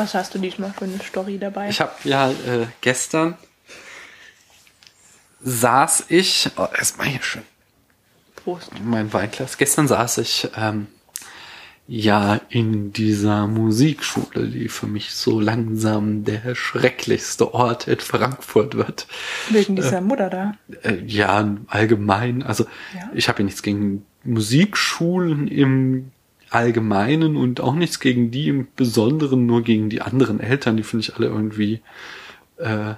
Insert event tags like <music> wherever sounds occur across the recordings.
Was hast du diesmal für eine Story dabei? Ich habe ja äh, gestern saß ich, oh, erstmal hier schön, Prost. mein Weinglas. Gestern saß ich ähm, ja in dieser Musikschule, die für mich so langsam der schrecklichste Ort in Frankfurt wird. Wegen dieser Mutter da. Äh, ja, allgemein. Also Ja. ich habe ja nichts gegen Musikschulen im Allgemeinen und auch nichts gegen die im Besonderen, nur gegen die anderen Eltern. Die finde ich alle irgendwie. Äh,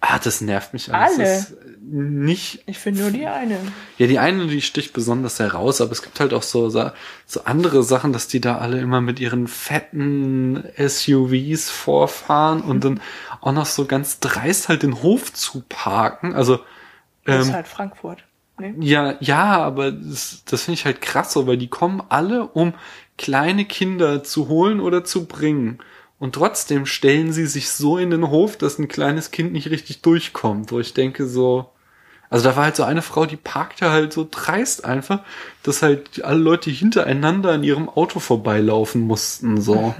ah, das nervt mich alles. Alle? Das nicht Ich finde nur die eine. ja, die eine, die sticht besonders heraus, aber es gibt halt auch so, so andere Sachen, dass die da alle immer mit ihren fetten SUVs vorfahren und dann auch noch so ganz dreist halt den Hof zu parken. Also, Das ist ähm, halt Frankfurt. Ne? ja, ja, aber das, das finde ich halt krass so, weil die kommen alle, um kleine Kinder zu holen oder zu bringen. Und trotzdem stellen sie sich so in den Hof, dass ein kleines Kind nicht richtig durchkommt, wo ich denke so, also da war halt so eine Frau, die parkte halt so dreist einfach, dass halt alle Leute hintereinander an ihrem Auto vorbeilaufen mussten, so.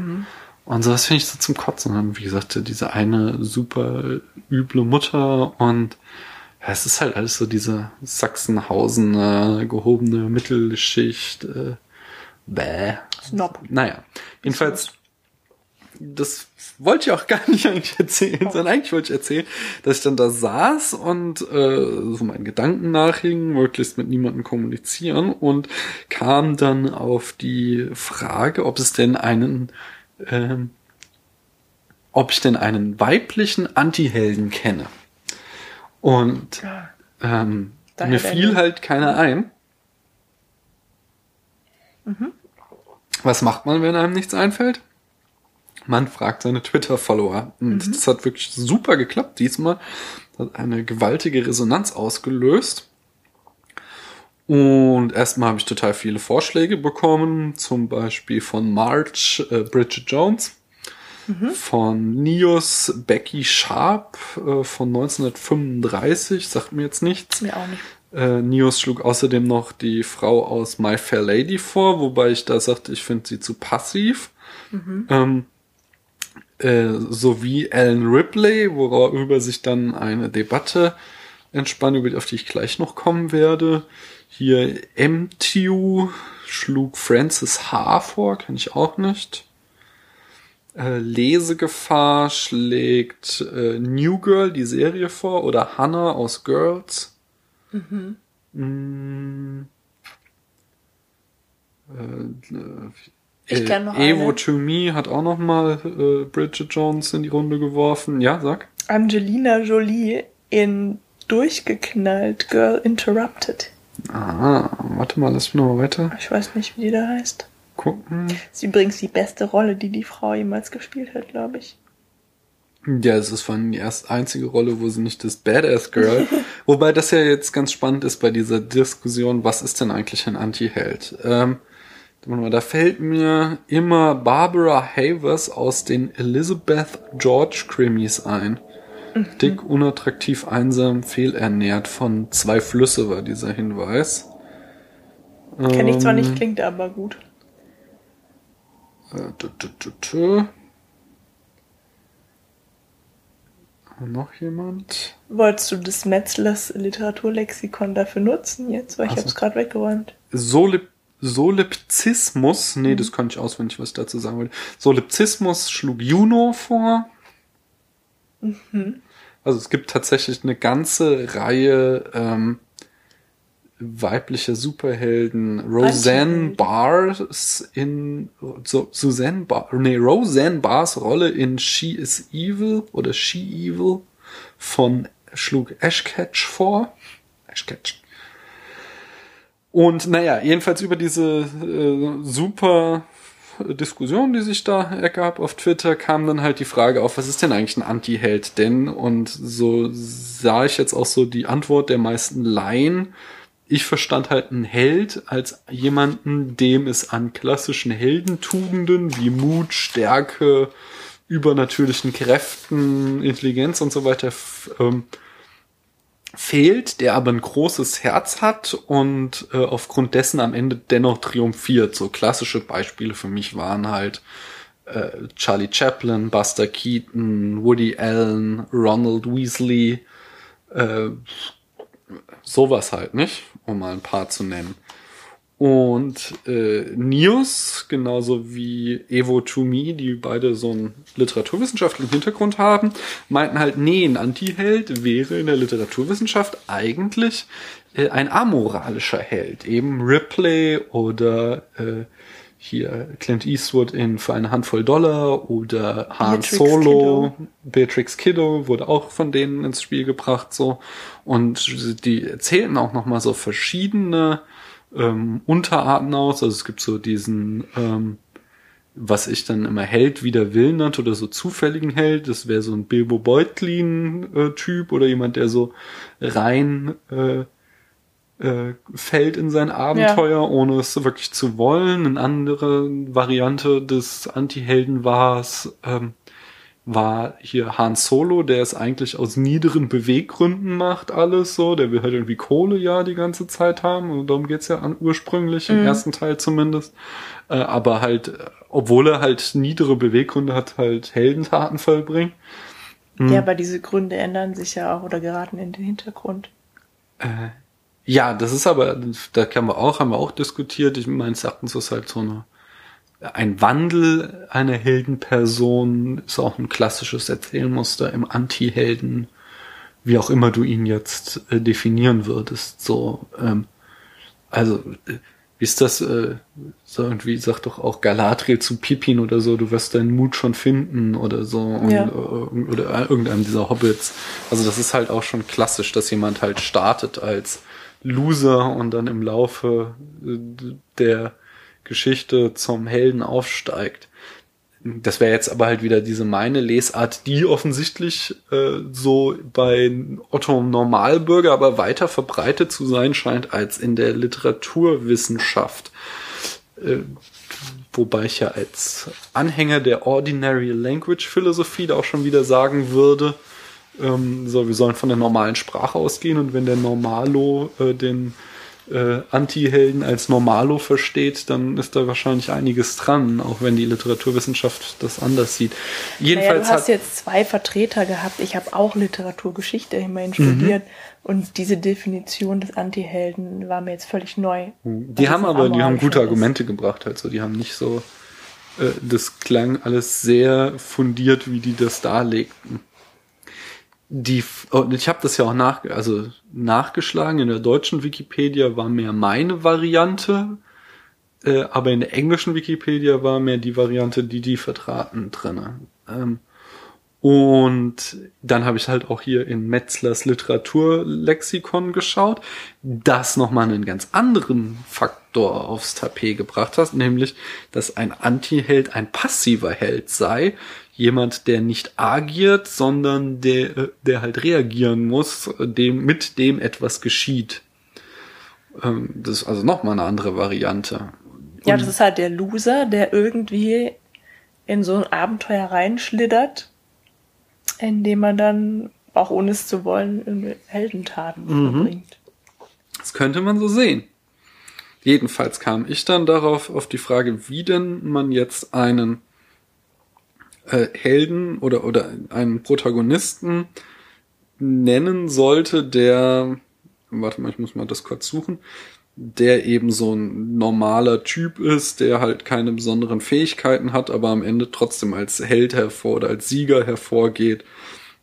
Und so, das finde ich so zum Kotzen. Und wie gesagt, diese eine super üble Mutter und es ist halt alles so diese Sachsenhausener gehobene Mittelschicht. Äh, bäh. Snob. Naja, jedenfalls, das wollte ich auch gar nicht <laughs> eigentlich erzählen, sondern eigentlich wollte ich erzählen, dass ich dann da saß und äh, so meinen Gedanken nachhing, möglichst mit niemandem kommunizieren und kam dann auf die Frage, ob es denn einen, ähm, ob ich denn einen weiblichen Antihelden kenne. Und ähm, mir fiel halt keiner ein. Was macht man, wenn einem nichts einfällt? Man fragt seine Twitter-Follower. Und das hat wirklich super geklappt diesmal. Das hat eine gewaltige Resonanz ausgelöst. Und erstmal habe ich total viele Vorschläge bekommen, zum Beispiel von March äh, Bridget Jones, von Nios Becky Sharp äh, von 1935, sagt mir jetzt nichts. Mir auch nicht. Äh, Nios schlug außerdem noch die Frau aus My Fair Lady vor, wobei ich da sagte, ich finde sie zu passiv. Ähm, äh, sowie Ellen Ripley, worüber sich dann eine Debatte entspann, über die- auf die ich gleich noch kommen werde. Hier MTU schlug Francis H. vor, kenne ich auch nicht. Äh, Lesegefahr schlägt äh, New Girl, die Serie vor, oder Hannah aus Girls. Mm. Äh, Ich äh, kenn noch Evo eine. to Me hat auch noch mal äh, Bridget Jones in die Runde geworfen. Ja, sag. Angelina Jolie in Durchgeknallt Girl Interrupted. Ah, warte mal, lass mich noch mal weiter Ich weiß nicht, wie die da heißt. Gucken. Das ist übrigens die beste Rolle, die die Frau jemals gespielt hat, glaube ich. Ja, es ist vor allem die erste einzige Rolle, wo sie nicht das Badass Girl. <laughs> Wobei das ja jetzt ganz spannend ist bei dieser Diskussion, was ist denn eigentlich ein Anti-Held? Ähm, da fällt mir immer Barbara Havers aus den Elizabeth George Krimis ein. Dick, unattraktiv, einsam, fehlernährt von zwei Flüsse war dieser Hinweis. Kenne ich zwar Ähm, nicht, klingt aber gut. Noch jemand? Wolltest du das Metzlers Literaturlexikon dafür nutzen jetzt? Weil ich habe es gerade weggeräumt. Solip Solipsismus, nee, das konnte ich auswendig, was ich dazu sagen wollte. Solipsismus schlug Juno vor. Also es gibt tatsächlich eine ganze Reihe ähm, weiblicher Superhelden. Roseanne. Bars in so, Suzanne Bar, nee, Roseanne Bars Rolle in She is Evil oder She Evil von schlug Ashcatch vor. Ashcatch. Und naja, jedenfalls über diese äh, super Diskussion, die sich da ergab auf Twitter, kam dann halt die Frage auf, was ist denn eigentlich ein Anti-Held denn? Und so sah ich jetzt auch so die Antwort der meisten Laien. Ich verstand halt einen Held als jemanden, dem es an klassischen Heldentugenden wie Mut, Stärke, übernatürlichen Kräften, Intelligenz und so weiter ähm, fehlt, der aber ein großes Herz hat und äh, aufgrund dessen am Ende dennoch triumphiert. So klassische Beispiele für mich waren halt äh, Charlie Chaplin, Buster Keaton, Woody Allen, Ronald Weasley, äh, sowas halt, nicht? Um mal ein paar zu nennen. Und äh, Nius, genauso wie Evo Tumi, die beide so einen literaturwissenschaftlichen Hintergrund haben, meinten halt, nee, ein Antiheld wäre in der Literaturwissenschaft eigentlich äh, ein amoralischer Held. Eben Ripley oder äh, hier Clint Eastwood in Für eine Handvoll Dollar oder Han Beatrix Solo, Kiddo. Beatrix Kiddo wurde auch von denen ins Spiel gebracht so und die erzählten auch noch mal so verschiedene ähm, Unterarten aus. Also es gibt so diesen ähm, was ich dann immer Held wider Willen nannte oder so zufälligen Held, das wäre so ein Bilbo Beutlin-Typ oder jemand, der so rein äh, äh, fällt in sein Abenteuer, ohne es wirklich zu wollen. Eine andere Variante des Anti-Helden war es, ähm, war hier Han Solo, der es eigentlich aus niederen Beweggründen macht, alles so. Der will halt irgendwie Kohle ja die ganze Zeit haben. Und darum geht's ja an, ursprünglich, im ersten Teil zumindest. Äh, aber halt, äh, obwohl er halt niedere Beweggründe hat, halt Heldentaten vollbringt. Ja, aber diese Gründe ändern sich ja auch oder geraten in den Hintergrund. Ja, das ist aber, da kann wir auch, haben wir auch diskutiert. Ich meine, Erachtens ist halt so eine, ein Wandel einer Heldenperson, ist auch ein klassisches Erzählmuster im Anti-Helden, wie auch immer du ihn jetzt äh, definieren würdest. So, ähm, also, äh, wie ist das, äh, so irgendwie sagt doch auch Galadriel zu Pippin oder so, du wirst deinen Mut schon finden oder so, und, Ja. äh, oder irgendeinem dieser Hobbits. Also das ist halt auch schon klassisch, dass jemand halt startet als Loser und dann im Laufe äh, der Geschichte zum Helden aufsteigt. Das wäre jetzt aber halt wieder diese meine Lesart, die offensichtlich äh, so bei Otto Normalbürger aber weiter verbreitet zu sein scheint als in der Literaturwissenschaft. Äh, wobei ich ja als Anhänger der Ordinary Language Philosophie da auch schon wieder sagen würde, ähm, so, wir sollen von der normalen Sprache ausgehen und wenn der Normalo äh, den äh, Anti-Helden als Normalo versteht, dann ist da wahrscheinlich einiges dran, auch wenn die Literaturwissenschaft das anders sieht. Naja, Jedenfalls du hast jetzt zwei Vertreter gehabt. Ich habe auch Literaturgeschichte immerhin Mhm. studiert. Und diese Definition des Anti-Helden war mir jetzt völlig neu. die Was haben aber, die haben gute ist. Argumente gebracht, halt so, die haben nicht so, äh, das klang alles sehr fundiert, wie die das darlegten. Die, ich habe das ja auch nach, also nachgeschlagen. In der deutschen Wikipedia war mehr meine Variante, äh, aber in der englischen Wikipedia war mehr die Variante, die die vertraten drinne. Ähm, und dann habe ich halt auch hier in Metzlers Literaturlexikon geschaut, das nochmal einen ganz anderen Faktor aufs Tapet gebracht hat, nämlich, dass ein Anti-Held ein passiver Held sei. Jemand, der nicht agiert, sondern der, der halt reagieren muss, dem, mit dem etwas geschieht. Ähm, Das ist also nochmal eine andere Variante. Ja, das ist halt der Loser, der irgendwie in so ein Abenteuer reinschlittert, in dem man dann, auch ohne es zu wollen, Heldentaten Mhm. verbringt. Das könnte man so sehen. Jedenfalls kam ich dann darauf, auf die Frage, wie denn man jetzt einen äh, Helden oder, oder einen Protagonisten nennen sollte, der, warte mal, ich muss mal das kurz suchen, der eben so ein normaler Typ ist, der halt keine besonderen Fähigkeiten hat, aber am Ende trotzdem als Held hervor oder als Sieger hervorgeht.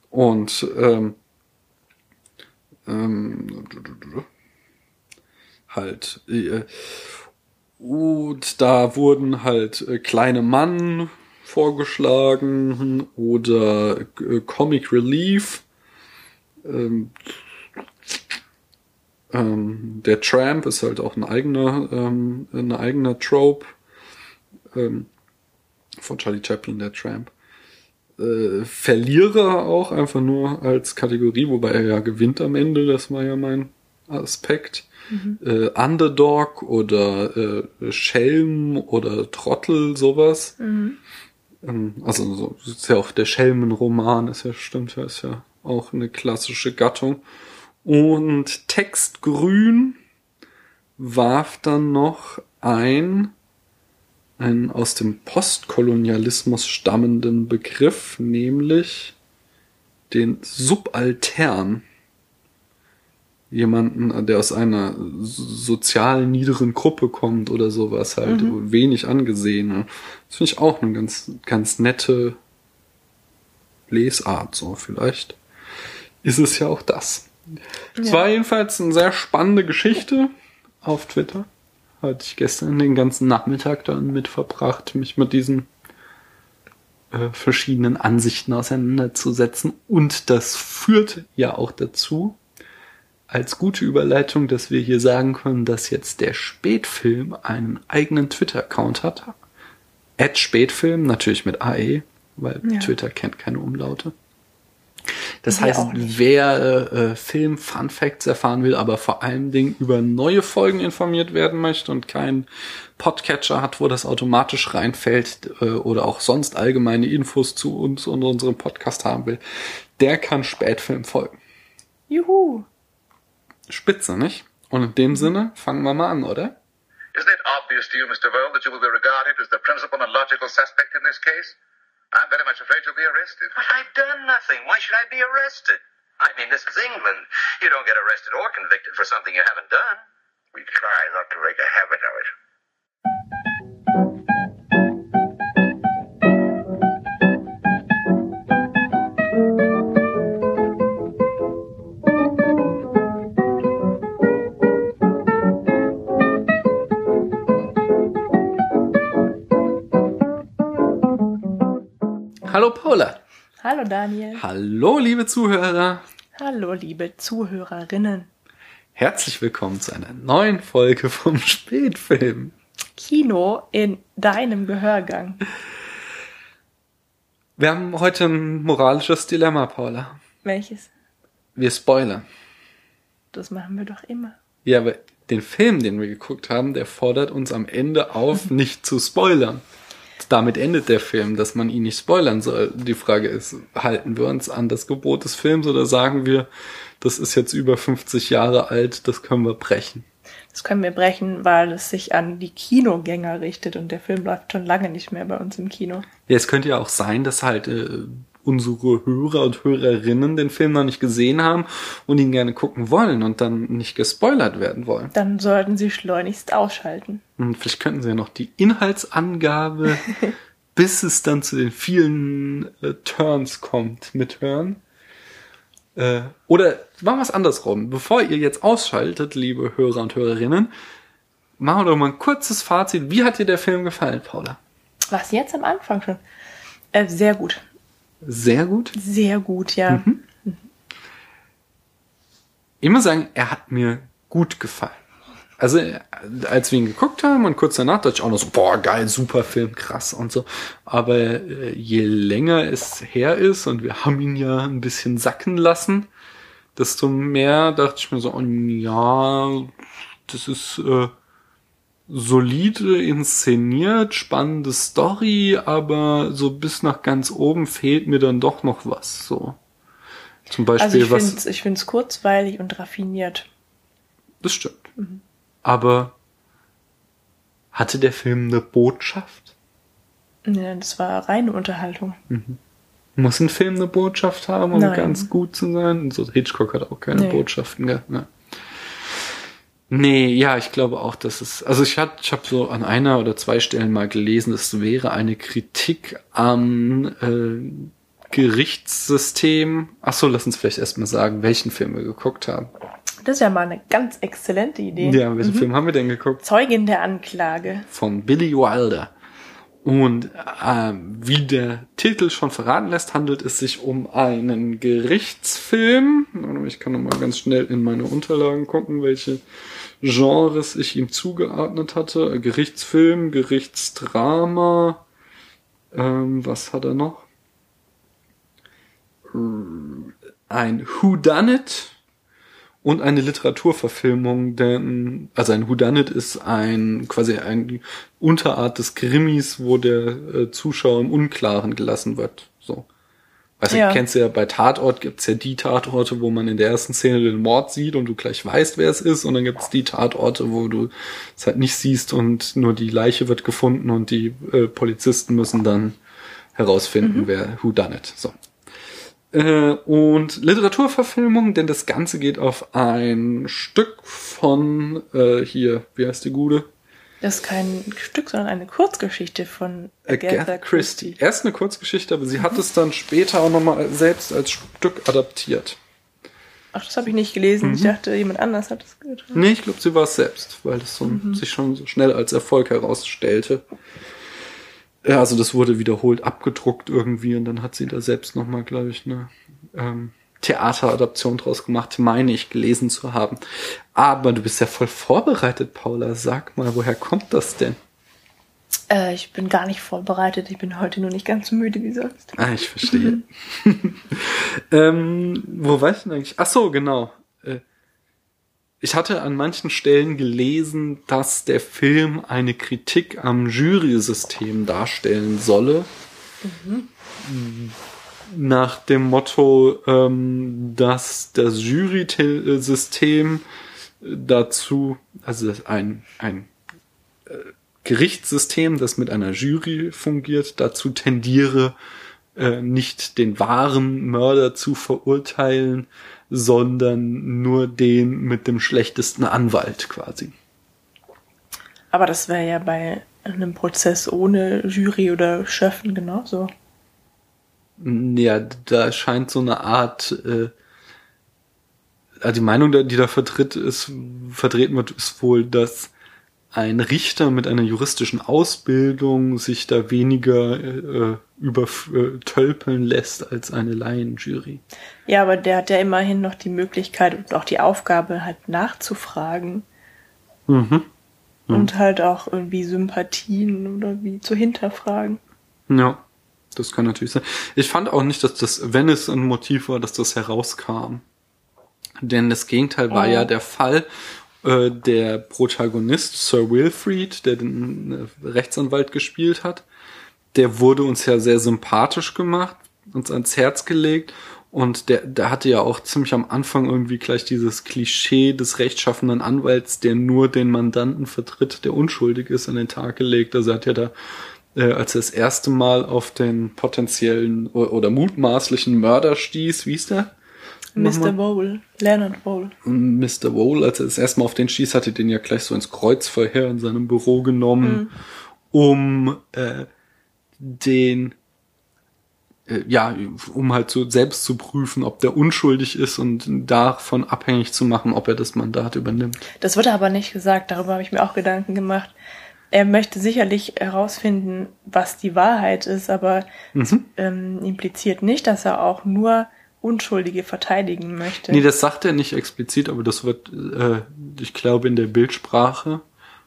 Und ähm, ähm, halt äh, und da wurden halt äh, kleine Mann vorgeschlagen oder äh, Comic Relief. Ähm, ähm, der Tramp ist halt auch ein eigener ähm, ein eigener Trope ähm, von Charlie Chaplin der Tramp. Äh, Verlierer auch einfach nur als Kategorie wobei er ja gewinnt am Ende das war ja mein Aspekt. Äh, Underdog oder äh, Schelm oder Trottel, sowas. Ähm, also so, ist ja auch der Schelmenroman, ist ja stimmt, ja, ist ja auch eine klassische Gattung. Und Textgrün warf dann noch ein einen aus dem Postkolonialismus stammenden Begriff, nämlich den Subaltern. Jemanden, der aus einer sozial niederen Gruppe kommt oder sowas, halt Mhm. wenig angesehen. Das finde ich auch eine ganz, ganz nette Lesart, so vielleicht. Ist es ja auch das. Es Ja. war jedenfalls eine sehr spannende Geschichte auf Twitter. Hatte ich gestern den ganzen Nachmittag dann mit verbracht, mich mit diesen äh, verschiedenen Ansichten auseinanderzusetzen. Und das führt ja auch dazu, als gute Überleitung, dass wir hier sagen können, dass jetzt der Spätfilm einen eigenen Twitter-Account hat. At Spätfilm, natürlich mit AE, weil Ja. Twitter kennt keine Umlaute. Das Wir heißt, wer äh, Film Fun Facts erfahren will, aber vor allen Dingen über neue Folgen informiert werden möchte und keinen Podcatcher hat, wo das automatisch reinfällt äh, oder auch sonst allgemeine Infos zu uns und unserem Podcast haben will, der kann Spätfilm folgen. Juhu. Spitze, nicht? Und in dem Sinne fangen wir mal an, oder? Isn't it obvious to you, Mr. Verne, that you will be regarded as the principal and logical suspect in this case? I'm very much afraid you'll be arrested. But I've done nothing. Why should I be arrested? I mean, this is England. You don't get arrested or convicted for something you haven't done. We try not to make a habit of it. Hallo Daniel. Hallo liebe Zuhörer. Hallo liebe Zuhörerinnen. Herzlich willkommen zu einer neuen Folge vom Spätfilm. Kino in deinem Gehörgang. Wir haben heute ein moralisches Dilemma, Paula. Welches? Wir spoilern. Das machen wir doch immer. Ja, aber den Film, den wir geguckt haben, der fordert uns am Ende auf, <laughs> nicht zu spoilern. Damit endet der Film, dass man ihn nicht spoilern soll. Die Frage ist, halten wir uns an das Gebot des Films oder sagen wir, das ist jetzt über 50 Jahre alt, das können wir brechen? Das können wir brechen, weil es sich an die Kinogänger richtet und der Film läuft schon lange nicht mehr bei uns im Kino. Ja, es könnte ja auch sein, dass halt äh, unsere Hörer und Hörerinnen den Film noch nicht gesehen haben und ihn gerne gucken wollen und dann nicht gespoilert werden wollen. Dann sollten sie schleunigst ausschalten. Und vielleicht könnten sie ja noch die Inhaltsangabe, <laughs> bis es dann zu den vielen äh, Turns kommt, mithören. Äh, oder machen wir es andersrum. Bevor ihr jetzt ausschaltet, liebe Hörer und Hörerinnen, machen wir doch mal ein kurzes Fazit. Wie hat dir der Film gefallen, Paula? Was jetzt am Anfang schon? Äh, sehr gut. Sehr gut. Sehr gut, ja. Ich muss sagen, er hat mir gut gefallen. Also, als wir ihn geguckt haben und kurz danach dachte ich auch noch so, boah, geil, super Film, krass und so. Aber äh, je länger es her ist und wir haben ihn ja ein bisschen sacken lassen, desto mehr dachte ich mir so, oh, ja, das ist äh, solide inszeniert, spannende Story, aber so bis nach ganz oben fehlt mir dann doch noch was. So. Zum Beispiel Also ich was. finde es find's kurzweilig und raffiniert. Das stimmt. Aber hatte der Film eine Botschaft? Ja, das war reine Unterhaltung. Muss ein Film eine Botschaft haben, um Nein. ganz gut zu sein? So Hitchcock hat auch keine Nee. Botschaften gehabt. Ne? Nee, ja, ich glaube auch, dass es. Also ich hab, ich habe so an einer oder zwei Stellen mal gelesen, es wäre eine Kritik am äh, Gerichtssystem. Ach so, lass uns vielleicht erstmal sagen, welchen Film wir geguckt haben. Das ist ja mal eine ganz exzellente Idee. Ja, welchen Film haben wir denn geguckt? Zeugin der Anklage. von Billy Wilder. Und ähm, wie der Titel schon verraten lässt, handelt es sich um einen Gerichtsfilm. Ich kann noch mal ganz schnell in meine Unterlagen gucken, welche Genres ich ihm zugeordnet hatte. Gerichtsfilm, Gerichtsdrama. Ähm, was hat er noch? Ein Whodunit und eine Literaturverfilmung, denn also ein Whodunit ist ein quasi ein Unterart des Krimis, wo der äh, Zuschauer im Unklaren gelassen wird. So. Also Ja. kennst du ja bei Tatort gibt's ja die Tatorte, wo man in der ersten Szene den Mord sieht und du gleich weißt, wer es ist, und dann gibt's die Tatorte, wo du es halt nicht siehst und nur die Leiche wird gefunden und die äh, Polizisten müssen dann herausfinden, wer who done it. So. Äh, und Literaturverfilmung, denn das Ganze geht auf ein Stück von äh, hier, wie heißt die Gude? Das ist kein Stück, sondern eine Kurzgeschichte von Agatha Christie. Erst eine Kurzgeschichte, aber sie hat es dann später auch nochmal selbst als Stück adaptiert. Ach, das habe ich nicht gelesen. Mhm. Ich dachte, jemand anders hat es getan. Nee, ich glaube, sie war es selbst, weil das so, sich schon so schnell als Erfolg herausstellte. Ja, also das wurde wiederholt abgedruckt irgendwie und dann hat sie da selbst nochmal, glaube ich, eine ähm, Theateradaption draus gemacht, meine ich gelesen zu haben. Aber du bist ja voll vorbereitet, Paula. Sag mal, woher kommt das denn? Äh, ich bin gar nicht vorbereitet. Ich bin heute nur nicht ganz so müde wie sonst. Ah, ich verstehe. <laughs> <laughs> ähm, wo war ich denn eigentlich? Ach so, genau. Äh, Ich hatte an manchen Stellen gelesen, dass der Film eine Kritik am Jury-System darstellen solle. Nach dem Motto, ähm, dass das Jury-System dazu, also ein, ein äh, Gerichtssystem, das mit einer Jury fungiert, dazu tendiere, äh, nicht den wahren Mörder zu verurteilen, sondern nur den mit dem schlechtesten Anwalt quasi. Aber das wäre ja bei einem Prozess ohne Jury oder Schöffen genauso. Ja, da scheint so eine Art, äh, also die Meinung, die da vertritt ist, vertreten wird, ist wohl, dass ein Richter mit einer juristischen Ausbildung sich da weniger äh, übertölpeln lässt als eine Laienjury. Ja, aber der hat ja immerhin noch die Möglichkeit und auch die Aufgabe, halt nachzufragen. Mhm. Und halt auch irgendwie Sympathien oder wie zu hinterfragen. Ja, das kann natürlich sein. Ich fand auch nicht, dass das, wenn es ein Motiv war, dass das herauskam. Denn das Gegenteil war Oh. ja der Fall. Äh, der Protagonist, Sir Wilfrid, der den äh, Rechtsanwalt gespielt hat, der wurde uns ja sehr sympathisch gemacht, uns ans Herz gelegt. Und der, der hatte ja auch ziemlich am Anfang irgendwie gleich dieses Klischee des rechtschaffenden Anwalts, der nur den Mandanten vertritt, der unschuldig ist, an den Tag gelegt. Also er hat ja da äh, als er das erste Mal auf den potenziellen oder mutmaßlichen Mörder stieß, wie ist der? Mr. Bowl, Leonard Bowl. Mr. Wole, als er das erste Mal auf den stieß, hatte den ja gleich so ins Kreuzverhör in seinem Büro genommen, um äh, den äh, ja, um halt so selbst zu prüfen, ob der unschuldig ist und davon abhängig zu machen, ob er das Mandat übernimmt. Das wurde aber nicht gesagt, darüber habe ich mir auch Gedanken gemacht. Er möchte sicherlich herausfinden, was die Wahrheit ist, aber es, ähm, impliziert nicht, dass er auch nur Unschuldige verteidigen möchte. Nee, das sagt er nicht explizit, aber das wird, äh, ich glaube, in der Bildsprache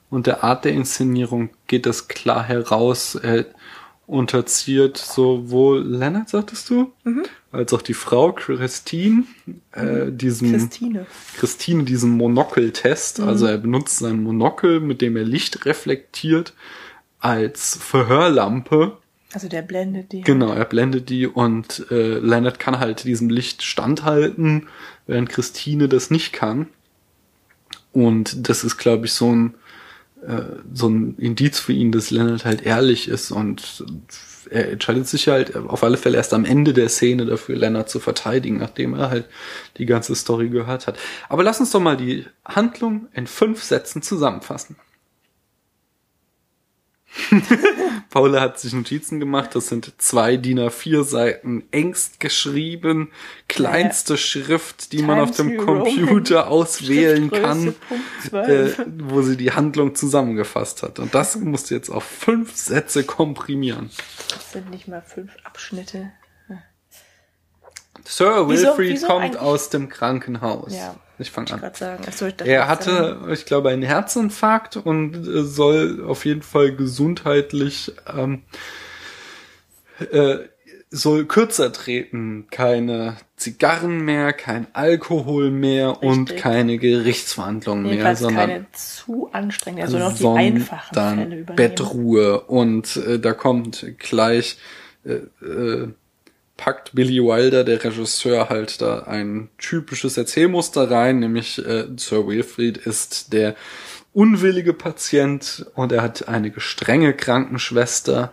und der Art der Inszenierung geht das klar heraus. Er unterziert sowohl Lennart, sagtest du, als auch die Frau Christine, äh, diesem Christine. Christine diesen Monokeltest. Also er benutzt sein Monokel, mit dem er Licht reflektiert, als Verhörlampe. Also der blendet die. Genau, er blendet die und äh, Leonard kann halt diesem Licht standhalten, während Christine das nicht kann. Und das ist, glaube ich, so ein so ein Indiz für ihn, dass Leonard halt ehrlich ist und er entscheidet sich halt auf alle Fälle erst am Ende der Szene dafür, Leonard zu verteidigen, nachdem er halt die ganze Story gehört hat. Aber lass uns doch mal die Handlung in fünf Sätzen zusammenfassen. <laughs> Paula hat sich Notizen gemacht. Das sind zwei DIN A4 Seiten, engst geschrieben, kleinste Schrift, die man auf Times dem. Computer <laughs> auswählen kann, äh, 12. wo sie die Handlung zusammengefasst hat. Und das <laughs> musst du jetzt auf fünf Sätze komprimieren. Das sind nicht mal fünf Abschnitte. Sir Wieso- Wilfrid wieso kommt aus dem Krankenhaus. Ja. Ich fange an. sagen. Achso, ich Er das sagen. hatte, ich glaube, einen Herzinfarkt und äh, soll auf jeden Fall gesundheitlich ähm, äh, soll kürzer treten. Keine Zigarren mehr, kein Alkohol mehr und Richtig. keine Gerichtsverhandlungen mehr, sondern keine zu anstrengend, also noch die einfachen Fälle übernehmen. Bettruhe und äh, da kommt gleich äh, äh, packt Billy Wilder, der Regisseur, halt da ein typisches Erzählmuster rein, nämlich äh, Sir Wilfrid ist der unwillige Patient und er hat eine strenge Krankenschwester,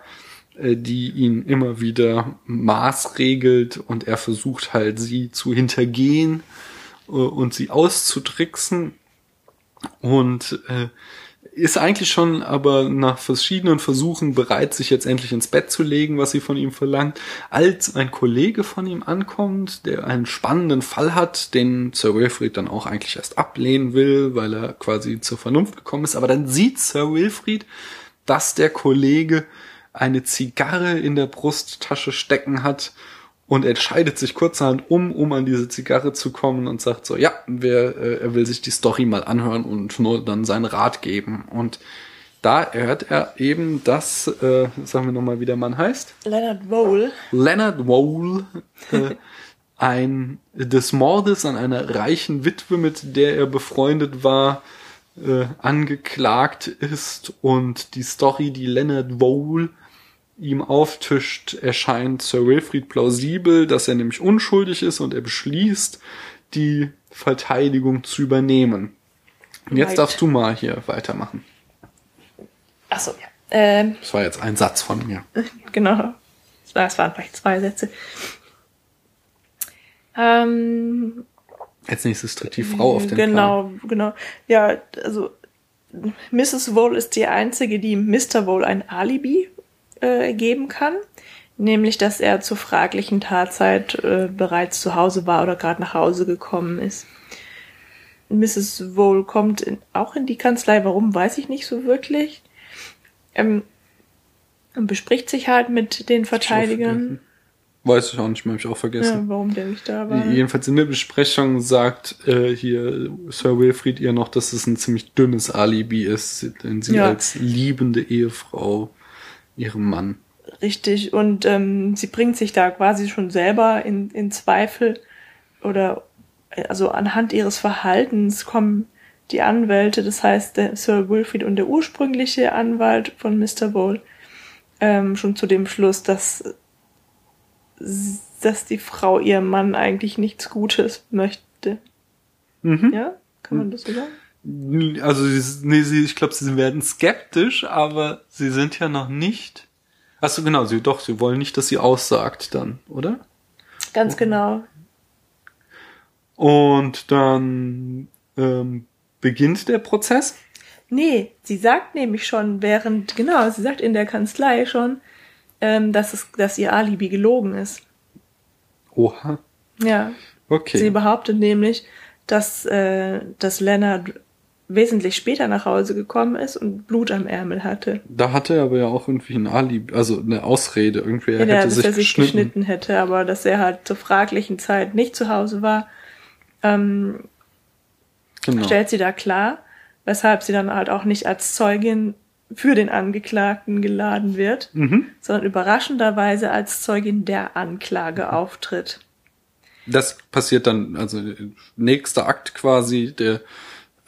äh, die ihn immer wieder maßregelt und er versucht halt sie zu hintergehen äh, und sie auszutricksen. Und äh, ist eigentlich schon aber nach verschiedenen Versuchen bereit, sich jetzt endlich ins Bett zu legen, was sie von ihm verlangt, als ein Kollege von ihm ankommt, der einen spannenden Fall hat, den Sir Wilfrid dann auch eigentlich erst ablehnen will, weil er quasi zur Vernunft gekommen ist. Aber dann sieht Sir Wilfrid, dass der Kollege eine Zigarre in der Brusttasche stecken hat und entscheidet sich kurzerhand um, um an diese Zigarre zu kommen und sagt so, ja, wer, äh, er will sich die Story mal anhören und nur dann seinen Rat geben. Und da hört er eben, dass, äh, sagen wir nochmal, wie der Mann heißt. Leonard Vole. Leonard Vole, äh, <laughs> ein des Mordes an einer reichen Witwe, mit der er befreundet war, äh, angeklagt ist und die Story, die Leonard Vole ihm auftischt, erscheint Sir Wilfrid plausibel, dass er nämlich unschuldig ist und er beschließt, die Verteidigung zu übernehmen. Und jetzt Right. darfst du mal hier weitermachen. Achso, ja. Ähm, Das war jetzt ein Satz von mir. <laughs> genau. Das waren vielleicht zwei Sätze. Ähm, Als nächstes tritt die Frau auf den genau, genau. Ja, also Mrs. Vole ist die einzige, die Mr. Vole ein Alibi äh, geben kann, nämlich dass er zur fraglichen Tatzeit äh, bereits zu Hause war oder gerade nach Hause gekommen ist. Mrs. Vole kommt in, auch in die Kanzlei, warum weiß ich nicht so wirklich. Ähm, und bespricht sich halt mit den Verteidigern. Weiß ich auch nicht mehr, hab ich auch Ja, vergessen. warum der nicht da war. Jedenfalls in der Besprechung sagt äh, hier Sir Wilfrid ihr noch, dass es ein ziemlich dünnes Alibi ist, denn sie Ja. als liebende Ehefrau ihrem Mann. Richtig, und ähm, sie bringt sich da quasi schon selber in, in Zweifel oder also anhand ihres Verhaltens kommen die Anwälte, das heißt der Sir Wilfrid und der ursprüngliche Anwalt von Mr. Vole, ähm, schon zu dem Schluss, dass, dass die Frau ihrem Mann eigentlich nichts Gutes möchte. Mhm. Ja? Kann man das so sagen? Also nee, sie, ich glaube, sie werden skeptisch, aber sie sind ja noch nicht. Achso, genau, sie doch, sie wollen nicht, dass sie aussagt dann, oder? Ganz genau. Und dann ähm, beginnt der Prozess. Nee, sie sagt nämlich schon während, genau, sie sagt in der Kanzlei schon, ähm, dass es, dass ihr Alibi gelogen ist. Oha. Ja. Okay. Sie behauptet nämlich, dass, äh, dass Leonard wesentlich später nach Hause gekommen ist und Blut am Ärmel hatte. Da hatte er aber ja auch irgendwie ein Alibi, also eine Ausrede. Irgendwie, er Ja, hätte dass sich, er sich geschnitten. geschnitten hätte, aber dass er halt zur fraglichen Zeit nicht zu Hause war, ähm, Genau. stellt sie da klar, weshalb sie dann halt auch nicht als Zeugin für den Angeklagten geladen wird, Mhm. sondern überraschenderweise als Zeugin der Anklage auftritt. Das passiert dann, also nächster Akt quasi, der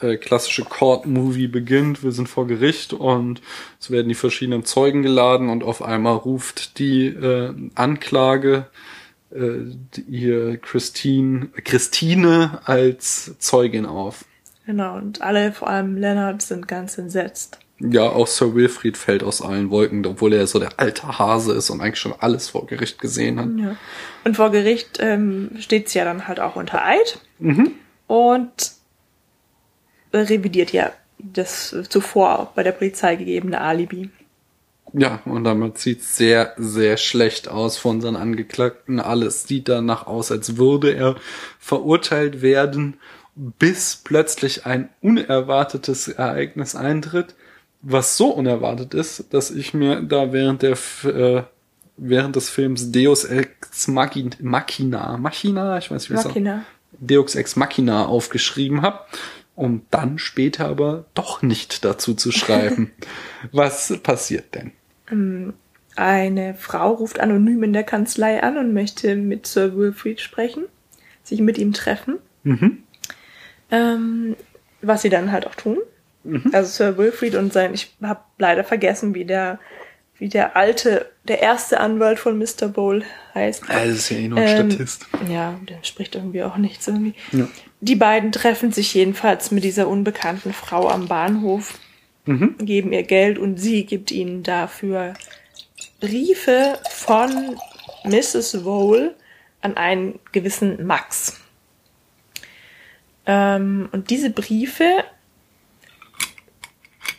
äh, klassische Court-Movie beginnt. Wir sind vor Gericht und es werden die verschiedenen Zeugen geladen und auf einmal ruft die äh, Anklage äh, ihr Christine, Christine als Zeugin auf. Genau, und alle, vor allem Leonard, sind ganz entsetzt. Ja, auch Sir Wilfrid fällt aus allen Wolken, obwohl er so der alte Hase ist und eigentlich schon alles vor Gericht gesehen hat. Ja. Und vor Gericht ähm, steht sie ja dann halt auch unter Eid und revidiert ja das zuvor bei der Polizei gegebene Alibi. Ja, und damit sieht's sehr, sehr schlecht aus von unseren Angeklagten. Alles sieht danach aus, als würde er verurteilt werden, bis plötzlich ein unerwartetes Ereignis eintritt, was so unerwartet ist, dass ich mir da während der äh, während des Films Deus Ex Machin- Machina, Machina, ich weiß nicht, wie es Machina. Deus Ex Machina aufgeschrieben habe, um dann später aber doch nicht dazu zu schreiben. <laughs> Was passiert denn? Eine Frau ruft anonym in der Kanzlei an und möchte mit Sir Wilfrid sprechen, sich mit ihm treffen. Ähm, was sie dann halt auch tun. Also Sir Wilfrid und sein, ich habe leider vergessen, wie der wie der alte, der erste Anwalt von Mr. Bowl heißt. Das ist ja eh nur ein Ähm, Statist. Ja, der spricht irgendwie auch nichts irgendwie. Ja. Die beiden treffen sich jedenfalls mit dieser unbekannten Frau am Bahnhof, Mhm. geben ihr Geld und sie gibt ihnen dafür Briefe von Mrs. Vole an einen gewissen Max. Ähm, und diese Briefe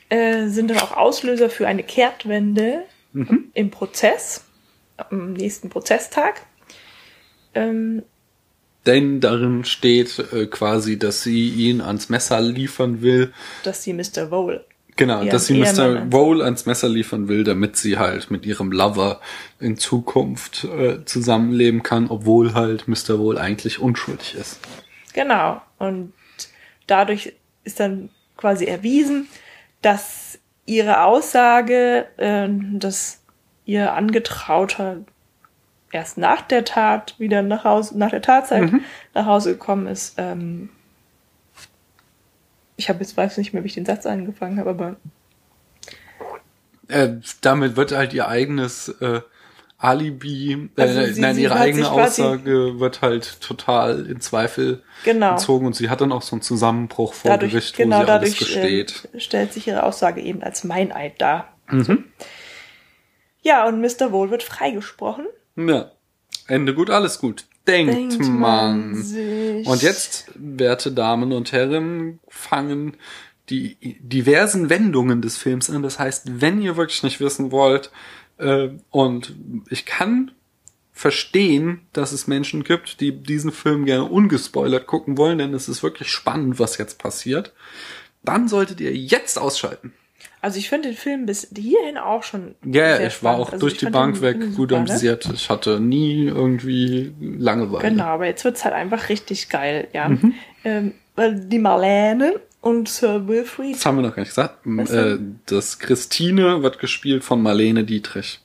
äh, sind dann auch Auslöser für eine Kehrtwende im Prozess, am nächsten Prozesstag. Ähm, Denn darin steht äh, quasi, dass sie ihn ans Messer liefern will. dass sie Mr. Vole Genau, dass sie Mr. Vole ans Messer liefern will, damit sie halt mit ihrem Lover in Zukunft äh, zusammenleben kann, obwohl halt Mr. Vole eigentlich unschuldig ist. Genau. Und dadurch ist dann quasi erwiesen, dass ihre Aussage, äh, dass ihr Angetrauter erst nach der Tat wieder nach Hause, nach der Tatzeit nach Hause gekommen ist. Ähm, ich habe jetzt weiß nicht mehr, wie ich den Satz angefangen habe, aber Äh, damit wird halt ihr eigenes äh, Alibi, äh, Also sie- nein, sie ihre eigene Aussage wird halt total in Zweifel Genau. gezogen und sie hat dann auch so einen Zusammenbruch vor dadurch, Gericht, genau wo sie alles dadurch gesteht. äh, stellt sich ihre Aussage eben als Meineid dar. Mhm. Ja, und Mr. Wohl wird freigesprochen. Ja. Ende gut, alles gut. Denkt, Denkt man. man sich. Und jetzt, werte Damen und Herren, fangen die diversen Wendungen des Films an. Das heißt, wenn ihr wirklich nicht wissen wollt, äh, und ich kann verstehen, dass es Menschen gibt, die diesen Film gerne ungespoilert gucken wollen, denn es ist wirklich spannend, was jetzt passiert, dann solltet ihr jetzt ausschalten. Also ich finde den Film bis hierhin auch schon. Ja, sehr ich war auch Also durch die Bank weg Film gut super, ne? amüsiert. Ich hatte nie irgendwie Langeweile. Genau, aber jetzt wird's halt einfach richtig geil, ja. Mhm. Ähm, die Marlene und Sir Wilfried. Das haben wir noch gar nicht gesagt. Äh, das Christine wird gespielt von Marlene Dietrich.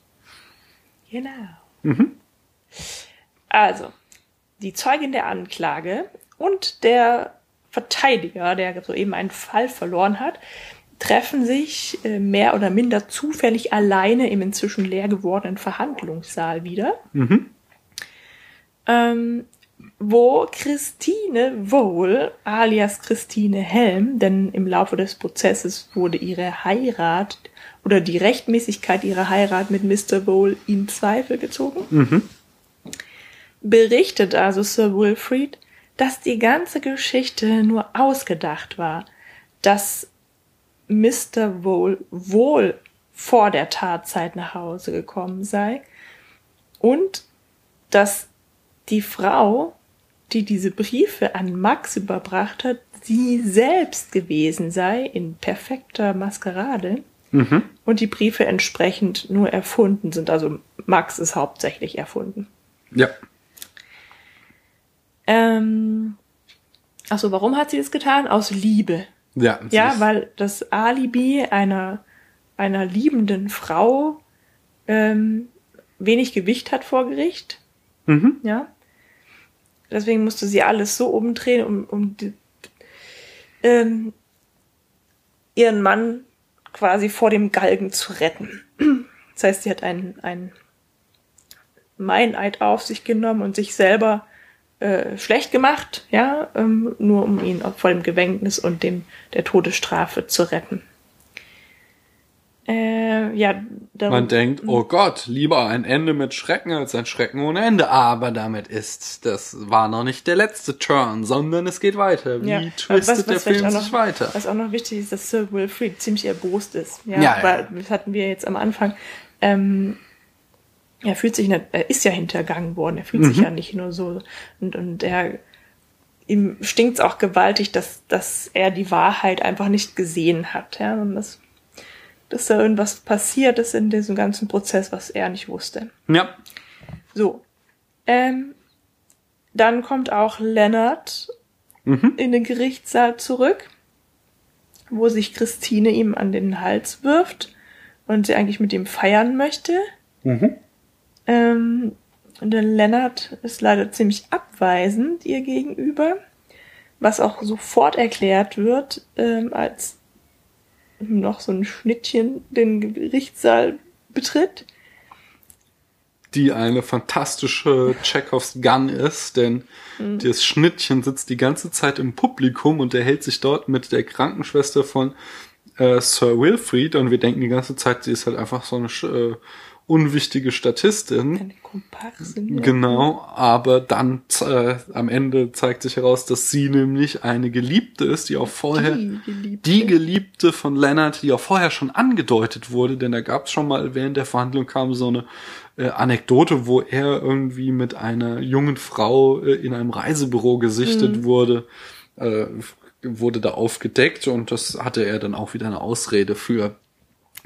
Genau. Mhm. Also, die Zeugin der Anklage und der Verteidiger, der soeben einen Fall verloren hat, treffen sich äh, mehr oder minder zufällig alleine im inzwischen leer gewordenen Verhandlungssaal wieder. Ähm, wo Christine Wohl, alias Christine Helm, denn im Laufe des Prozesses wurde ihre Heirat oder die Rechtmäßigkeit ihrer Heirat mit Mr. Wohl in Zweifel gezogen, berichtet also Sir Wilfrid, dass die ganze Geschichte nur ausgedacht war, dass Mr. Wohl wohl vor der Tatzeit nach Hause gekommen sei und dass die Frau, die diese Briefe an Max überbracht hat, sie selbst gewesen sei in perfekter Maskerade und die Briefe entsprechend nur erfunden sind. Also Max ist hauptsächlich erfunden. Ja. Ähm, achso, warum hat sie das getan? Aus Liebe. Ja, Ja, weil das Alibi einer, einer liebenden Frau ähm, wenig Gewicht hat vor Gericht. Mhm. Ja. Deswegen musste sie alles so umdrehen, um, um die, ähm, ihren Mann quasi vor dem Galgen zu retten. Das heißt, sie hat einen, einen Meineid auf sich genommen und sich selber äh, schlecht gemacht, ja, ähm, nur um ihn vor dem Gewängnis und dem der Todesstrafe zu retten. Äh, ja, Man denkt, oh Gott, lieber ein Ende mit Schrecken als ein Schrecken ohne Ende. Aber damit ist, das war noch nicht der letzte Turn, sondern es geht weiter. Wie Ja, twistet der vielleicht Film auch noch, sich weiter? Was auch noch wichtig ist, dass Sir Wilfrid ziemlich erbost ist. Ja, Ja, ja. weil das hatten wir jetzt am Anfang. Ähm, er fühlt sich, nicht, er ist ja hintergangen worden. Er fühlt sich Mhm. ja nicht nur so und und er ihm stinkt's auch gewaltig, dass dass er die Wahrheit einfach nicht gesehen hat. Ja, und das dass da irgendwas passiert ist in diesem ganzen Prozess, was er nicht wusste. Ja. So. Ähm, dann kommt auch Lennart in den Gerichtssaal zurück, wo sich Christine ihm an den Hals wirft und sie eigentlich mit ihm feiern möchte. Ähm, und der Lennart ist leider ziemlich abweisend ihr gegenüber, was auch sofort erklärt wird, ähm, als noch so ein Schnittchen den Gerichtssaal betritt. die eine fantastische Chekhovs Gun ist, denn das Schnittchen sitzt die ganze Zeit im Publikum und er hält sich dort mit der Krankenschwester von äh, Sir Wilfrid und wir denken die ganze Zeit, sie ist halt einfach so eine äh, unwichtige Statistin. Eine Komparsin. Genau, aber dann äh, am Ende zeigt sich heraus, dass sie nämlich eine Geliebte ist, die auch vorher Die Geliebte. die Geliebte von Leonard, die auch vorher schon angedeutet wurde, denn da gab es schon mal während der Verhandlung kam so eine äh, Anekdote, wo er irgendwie mit einer jungen Frau äh, in einem Reisebüro gesichtet wurde, äh, wurde da aufgedeckt und das hatte er dann auch wieder eine Ausrede für.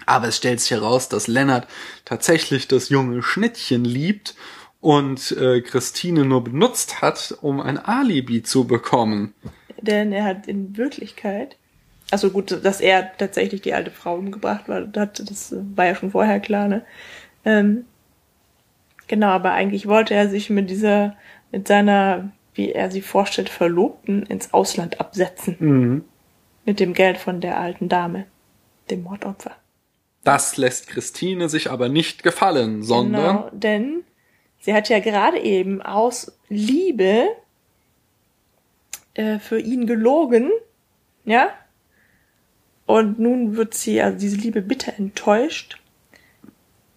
Aber es stellt sich heraus, dass Lennart tatsächlich das junge Schnittchen liebt und äh, Christine nur benutzt hat, um ein Alibi zu bekommen. Denn er hat in Wirklichkeit, also gut, dass er tatsächlich die alte Frau umgebracht war, hat, das war ja schon vorher klar, ne? Ähm, genau, aber eigentlich wollte er sich mit dieser, mit seiner, wie er sie vorstellt, Verlobten ins Ausland absetzen. Mit dem Geld von der alten Dame, dem Mordopfer. Das lässt Christine sich aber nicht gefallen, sondern Genau, denn sie hat ja gerade eben aus Liebe äh, für ihn gelogen, ja? Und nun wird sie, also diese Liebe bitter enttäuscht.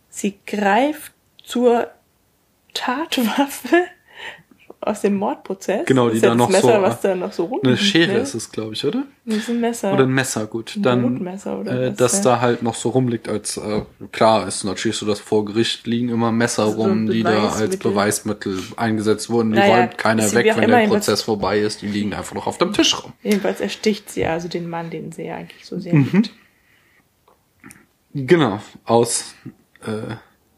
Sie greift zur Tatwaffe aus dem Mordprozess. Genau, die ja da noch so, Messer, was da noch so rum eine Schere ne? ist es, glaube ich, oder? Das ist ein Messer. Oder ein Messer, gut. Ein Dann, Brotmesser oder äh, das ja. da halt noch so rumliegt als, äh, klar ist natürlich so, dass vor Gericht liegen immer Messer So rum, die da als Beweismittel. Eingesetzt wurden. Die Naja, räumt keiner weg, wenn der Prozess vorbei ist. Die liegen einfach noch auf dem Tisch rum. Jedenfalls ersticht sie also den Mann, den sie eigentlich so sehr Mhm. liebt. Genau, aus äh,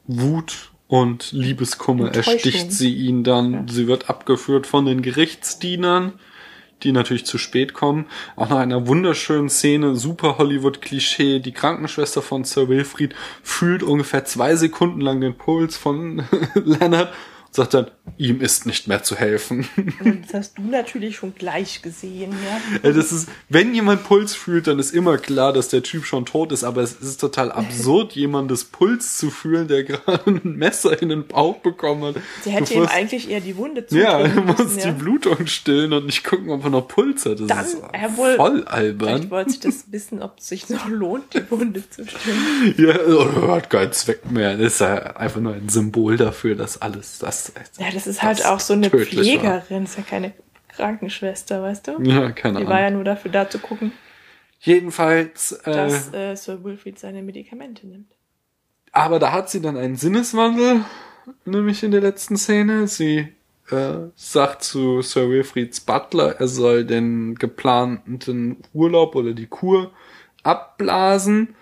Wut und Liebeskummer ersticht sie ihn dann. Sie wird abgeführt von den Gerichtsdienern, die natürlich zu spät kommen. Auch nach einer wunderschönen Szene, super Hollywood-Klischee. Die Krankenschwester von Sir Wilfried fühlt ungefähr zwei Sekunden lang den Puls von <laughs> Leonard und sagt dann, ihm ist nicht mehr zu helfen. <laughs> Und das hast du natürlich schon gleich gesehen, ja. Ja, das ist, wenn jemand Puls fühlt, dann ist immer klar, dass der Typ schon tot ist, aber es ist total absurd, jemandes Puls zu fühlen, der <laughs> gerade ein Messer in den Bauch bekommen hat. Sie hätte ihm eigentlich eher die Wunde ja, zudrücken du musst müssen, die ja. Blutung stillen und nicht gucken, ob er noch Puls hat. Das Dann, ist er wohl- voll Vielleicht albern. wollte ich das wissen, ob es sich noch lohnt, die Wunde zu stillen. <laughs> Ja, hat keinen Zweck mehr. Das ist ja einfach nur ein Symbol dafür, dass alles das. Ja, das ist halt auch so eine. Pflegerin, ist ja keine Krankenschwester, weißt du? Ja, keine Die war ja Ahnung. nur dafür da zu gucken, Jedenfalls, äh, dass äh, Sir Wilfrid seine Medikamente nimmt. Aber da hat sie dann einen Sinneswandel, nämlich in der letzten Szene. Sie äh, sagt zu Sir Wilfrieds Butler, er soll den geplanten Urlaub oder die Kur abblasen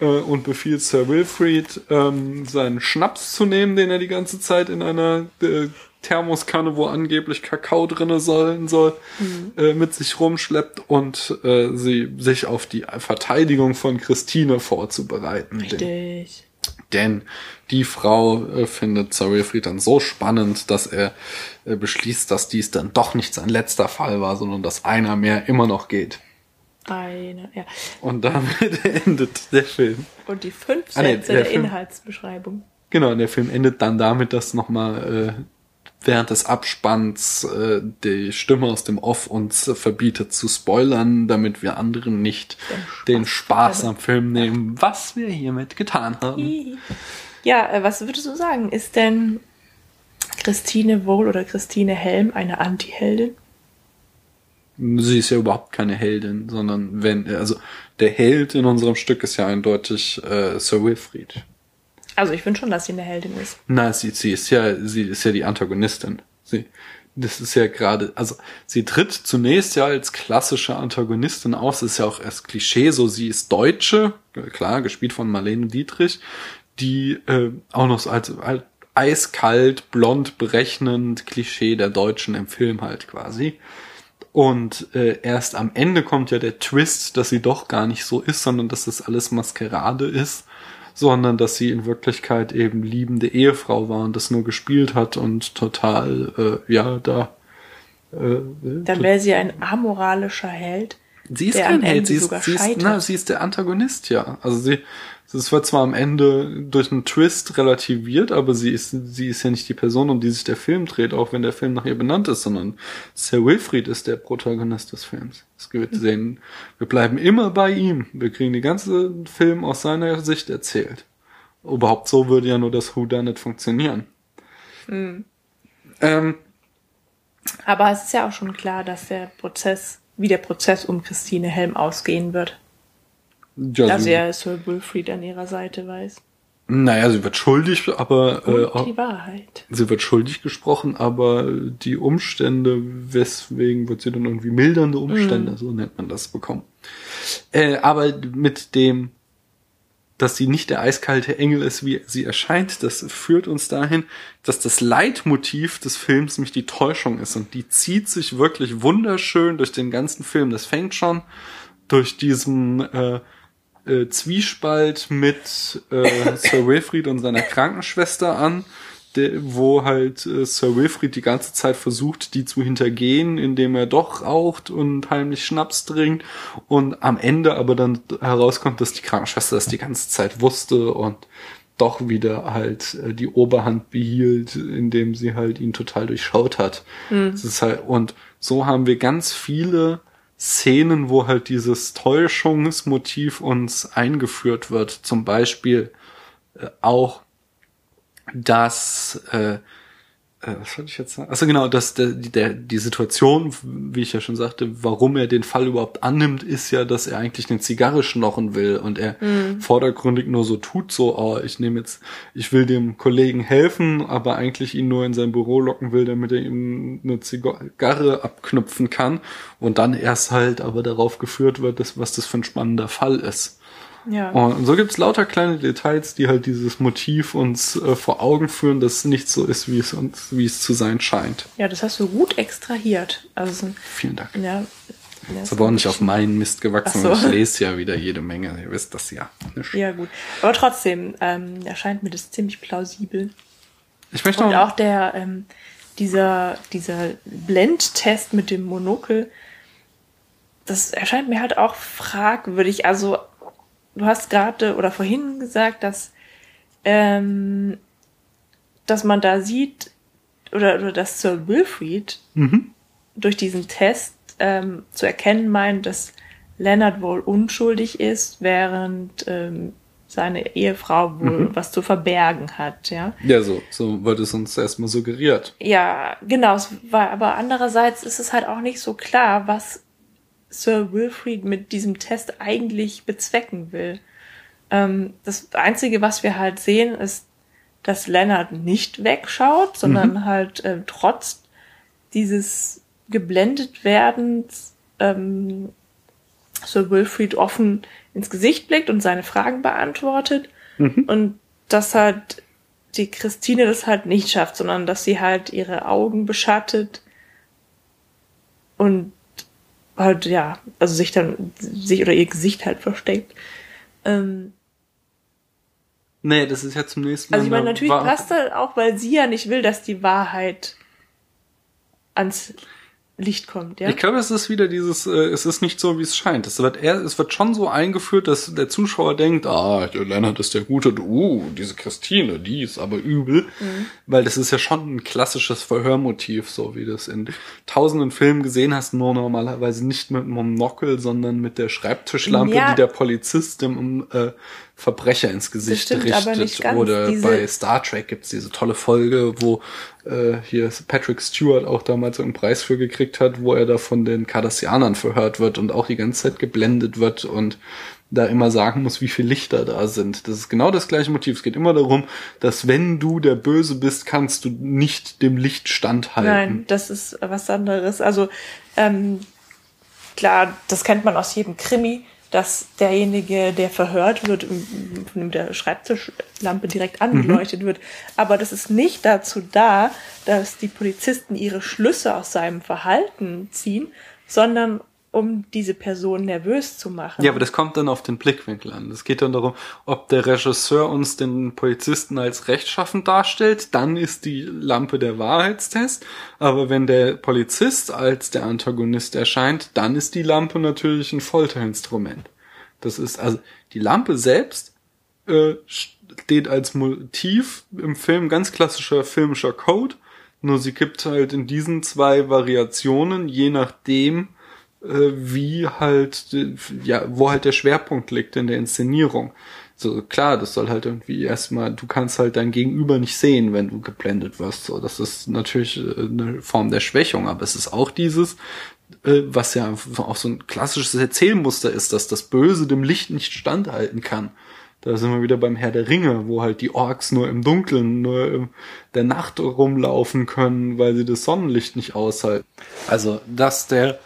äh, und befiehlt Sir Wilfrid, ähm, seinen Schnaps zu nehmen, den er die ganze Zeit in einer äh, Thermoskanne, wo angeblich Kakao drinne sollen soll, äh, mit sich rumschleppt und äh, sie sich auf die Verteidigung von Christine vorzubereiten. Denn- Richtig. denn die Frau äh, findet Sir Wilfrid dann so spannend, dass er äh, beschließt, dass dies dann doch nicht sein letzter Fall war, sondern dass einer mehr immer noch geht. Eine, ja. Und damit <laughs> endet der Film. Und die fünf Ah, nee, Sätze der der Inhaltsbeschreibung. Genau, der Film endet dann damit, dass nochmal äh, während des Abspanns äh, die Stimme aus dem Off uns äh, verbietet zu spoilern, damit wir anderen nicht den Spaß am Film nehmen, was wir hiermit getan haben. Ja, äh, was würdest du sagen? Ist denn Christine Wohl oder Christine Helm eine Anti-Heldin? Sie ist ja überhaupt keine Heldin, sondern wenn, also der Held in unserem Stück ist ja eindeutig äh, Sir Wilfrid. Also ich finde schon, dass sie eine Heldin ist. Na, sie, sie ist ja, sie ist ja die Antagonistin. Sie, das ist ja gerade, also sie tritt zunächst ja als klassische Antagonistin auf. Das ist ja auch erst Klischee, so sie ist Deutsche, klar, gespielt von Marlene Dietrich, die äh, auch noch so als, als eiskalt, blond, berechnend Klischee der Deutschen im Film halt quasi. Und äh, erst am Ende kommt ja der Twist, dass sie doch gar nicht so ist, sondern dass das alles Maskerade ist, sondern dass sie in Wirklichkeit eben liebende Ehefrau war und das nur gespielt hat und total, äh, ja, da. Äh, Dann wäre sie ein amoralischer Held, Sie ist kein Held, sie ist, sie, ist, na, sie ist der Antagonist, ja. Also sie, es wird zwar am Ende durch einen Twist relativiert, aber sie ist, sie ist ja nicht die Person, um die sich der Film dreht, auch wenn der Film nach ihr benannt ist, sondern Sir Wilfried ist der Protagonist des Films. Es wird sehen, wir bleiben immer bei ihm. Wir kriegen den ganzen Film aus seiner Sicht erzählt. Überhaupt so würde ja nur das Who Done It funktionieren. Hm. Ähm, Aber es ist ja auch schon klar, dass der Prozess, wie der Prozess um Christine Helm ausgehen wird. ja, dass sie, er Sir Wilfried an ihrer Seite weiß. naja, sie wird schuldig, aber äh, Und die Wahrheit. sie wird schuldig gesprochen, aber die Umstände, weswegen wird sie dann irgendwie mildernde Umstände, so nennt man das, bekommen. Äh, aber mit dem, dass sie nicht der eiskalte Engel ist, wie sie erscheint, das führt uns dahin, dass das Leitmotiv des Films nämlich die Täuschung ist. Und die zieht sich wirklich wunderschön durch den ganzen Film. Das fängt schon durch diesen äh, äh, Zwiespalt mit äh, Sir Wilfrid und seiner Krankenschwester an, wo halt äh, Sir Wilfrid die ganze Zeit versucht, die zu hintergehen, indem er doch raucht und heimlich Schnaps trinkt und am Ende aber dann herauskommt, dass die Krankenschwester das die ganze Zeit wusste und doch wieder halt äh, die Oberhand behielt, indem sie halt ihn total durchschaut hat. Das ist halt, und so haben wir ganz viele Szenen, wo halt dieses Täuschungsmotiv uns eingeführt wird. Zum Beispiel äh, auch, dass äh, äh, was wollte ich jetzt sagen? Also genau, dass der, die- der, die Situation, wie ich ja schon sagte, warum er den Fall überhaupt annimmt, ist ja, dass er eigentlich eine Zigarre schnochen will und er vordergründig nur so tut, so, oh, ich nehme jetzt, ich will dem Kollegen helfen, aber eigentlich ihn nur in sein Büro locken will, damit er ihm eine Zigarre abknüpfen kann und dann erst halt aber darauf geführt wird, dass, was das für ein spannender Fall ist. Ja. Und so gibt's lauter kleine Details, die halt dieses Motiv uns äh, vor Augen führen, dass es nicht so ist, wie es uns, wie es zu sein scheint. ja, das hast du gut extrahiert. Also, Vielen Dank. ja. Ist aber auch nicht auf meinen Mist gewachsen. Ach so. Ich lese ja wieder jede Menge. Ihr wisst das ja. Ja, gut. Aber trotzdem ähm, erscheint mir das ziemlich plausibel. Ich möchte Und noch, auch der, ähm, dieser, dieser Blendtest mit dem Monokel, das erscheint mir halt auch fragwürdig. Also, du hast gerade oder vorhin gesagt, dass, ähm, dass man da sieht, oder, oder dass Sir Wilfried durch diesen Test ähm, zu erkennen meint, dass Leonard wohl unschuldig ist, während ähm, seine Ehefrau wohl was zu verbergen hat, ja. ja, so, so wird es uns erstmal suggeriert. Ja, genau. Es war, aber andererseits ist es halt auch nicht so klar, was Sir Wilfried mit diesem Test eigentlich bezwecken will. Ähm, das Einzige, was wir halt sehen, ist, dass Leonard nicht wegschaut, sondern halt äh, trotz dieses geblendet werdens ähm, Sir Wilfried offen ins Gesicht blickt und seine Fragen beantwortet. Und dass halt die Christine das halt nicht schafft, sondern dass sie halt ihre Augen beschattet und halt, ja, also sich dann, sich oder ihr Gesicht halt versteckt. Ähm, Nee, das ist ja zum nächsten Mal. also ich meine, eine natürlich passt das auch, weil sie ja nicht will, dass die Wahrheit ans Licht kommt, ja? Ich glaube, es ist wieder dieses, äh, es ist nicht so, wie es scheint. Es wird, eher, es wird schon so eingeführt, dass der Zuschauer denkt, ah, der Lennart ist der Gute, uh, diese Christine, die ist aber übel. Weil das ist ja schon ein klassisches Verhörmotiv, so wie du es in tausenden Filmen gesehen hast, nur normalerweise nicht mit einem Monokel, sondern mit der Schreibtischlampe, Ja. die der Polizist dem äh, Verbrecher ins Gesicht stimmt richtet. ganz. Oder bei Star Trek gibt's diese tolle Folge, wo äh, hier Patrick Stewart auch damals einen Preis für gekriegt hat, wo er da von den Cardassianern verhört wird und auch die ganze Zeit geblendet wird und da immer sagen muss, wie viele Lichter da sind. Das ist genau das gleiche Motiv. Es geht immer darum, dass wenn du der Böse bist, kannst du nicht dem Licht standhalten. Nein, das ist was anderes. Also ähm, klar, das kennt man aus jedem Krimi, dass derjenige, der verhört wird, von der Schreibtischlampe direkt angeleuchtet wird. Aber das ist nicht dazu da, dass die Polizisten ihre Schlüsse aus seinem Verhalten ziehen, sondern um diese Person nervös zu machen. Ja, aber das kommt dann auf den Blickwinkel an. Es geht dann darum, ob der Regisseur uns den Polizisten als rechtschaffend darstellt, dann ist die Lampe der Wahrheitstest. Aber wenn der Polizist als der Antagonist erscheint, dann ist die Lampe natürlich ein Folterinstrument. Das ist also die Lampe selbst äh, steht als Motiv im Film ganz klassischer filmischer Code. Nur sie gibt halt in diesen zwei Variationen, je nachdem, wie halt, äh, ja, wo halt der Schwerpunkt liegt in der Inszenierung. So, klar, das soll halt irgendwie erstmal, du kannst halt dein Gegenüber nicht sehen, wenn du geblendet wirst. So, das ist natürlich äh, eine Form der Schwächung, aber es ist auch dieses, was ja auch so ein klassisches Erzählmuster ist, dass das Böse dem Licht nicht standhalten kann. Da sind wir wieder beim Herr der Ringe, wo halt die Orks nur im Dunkeln, nur in der Nacht rumlaufen können, weil sie das Sonnenlicht nicht aushalten. Also, dass der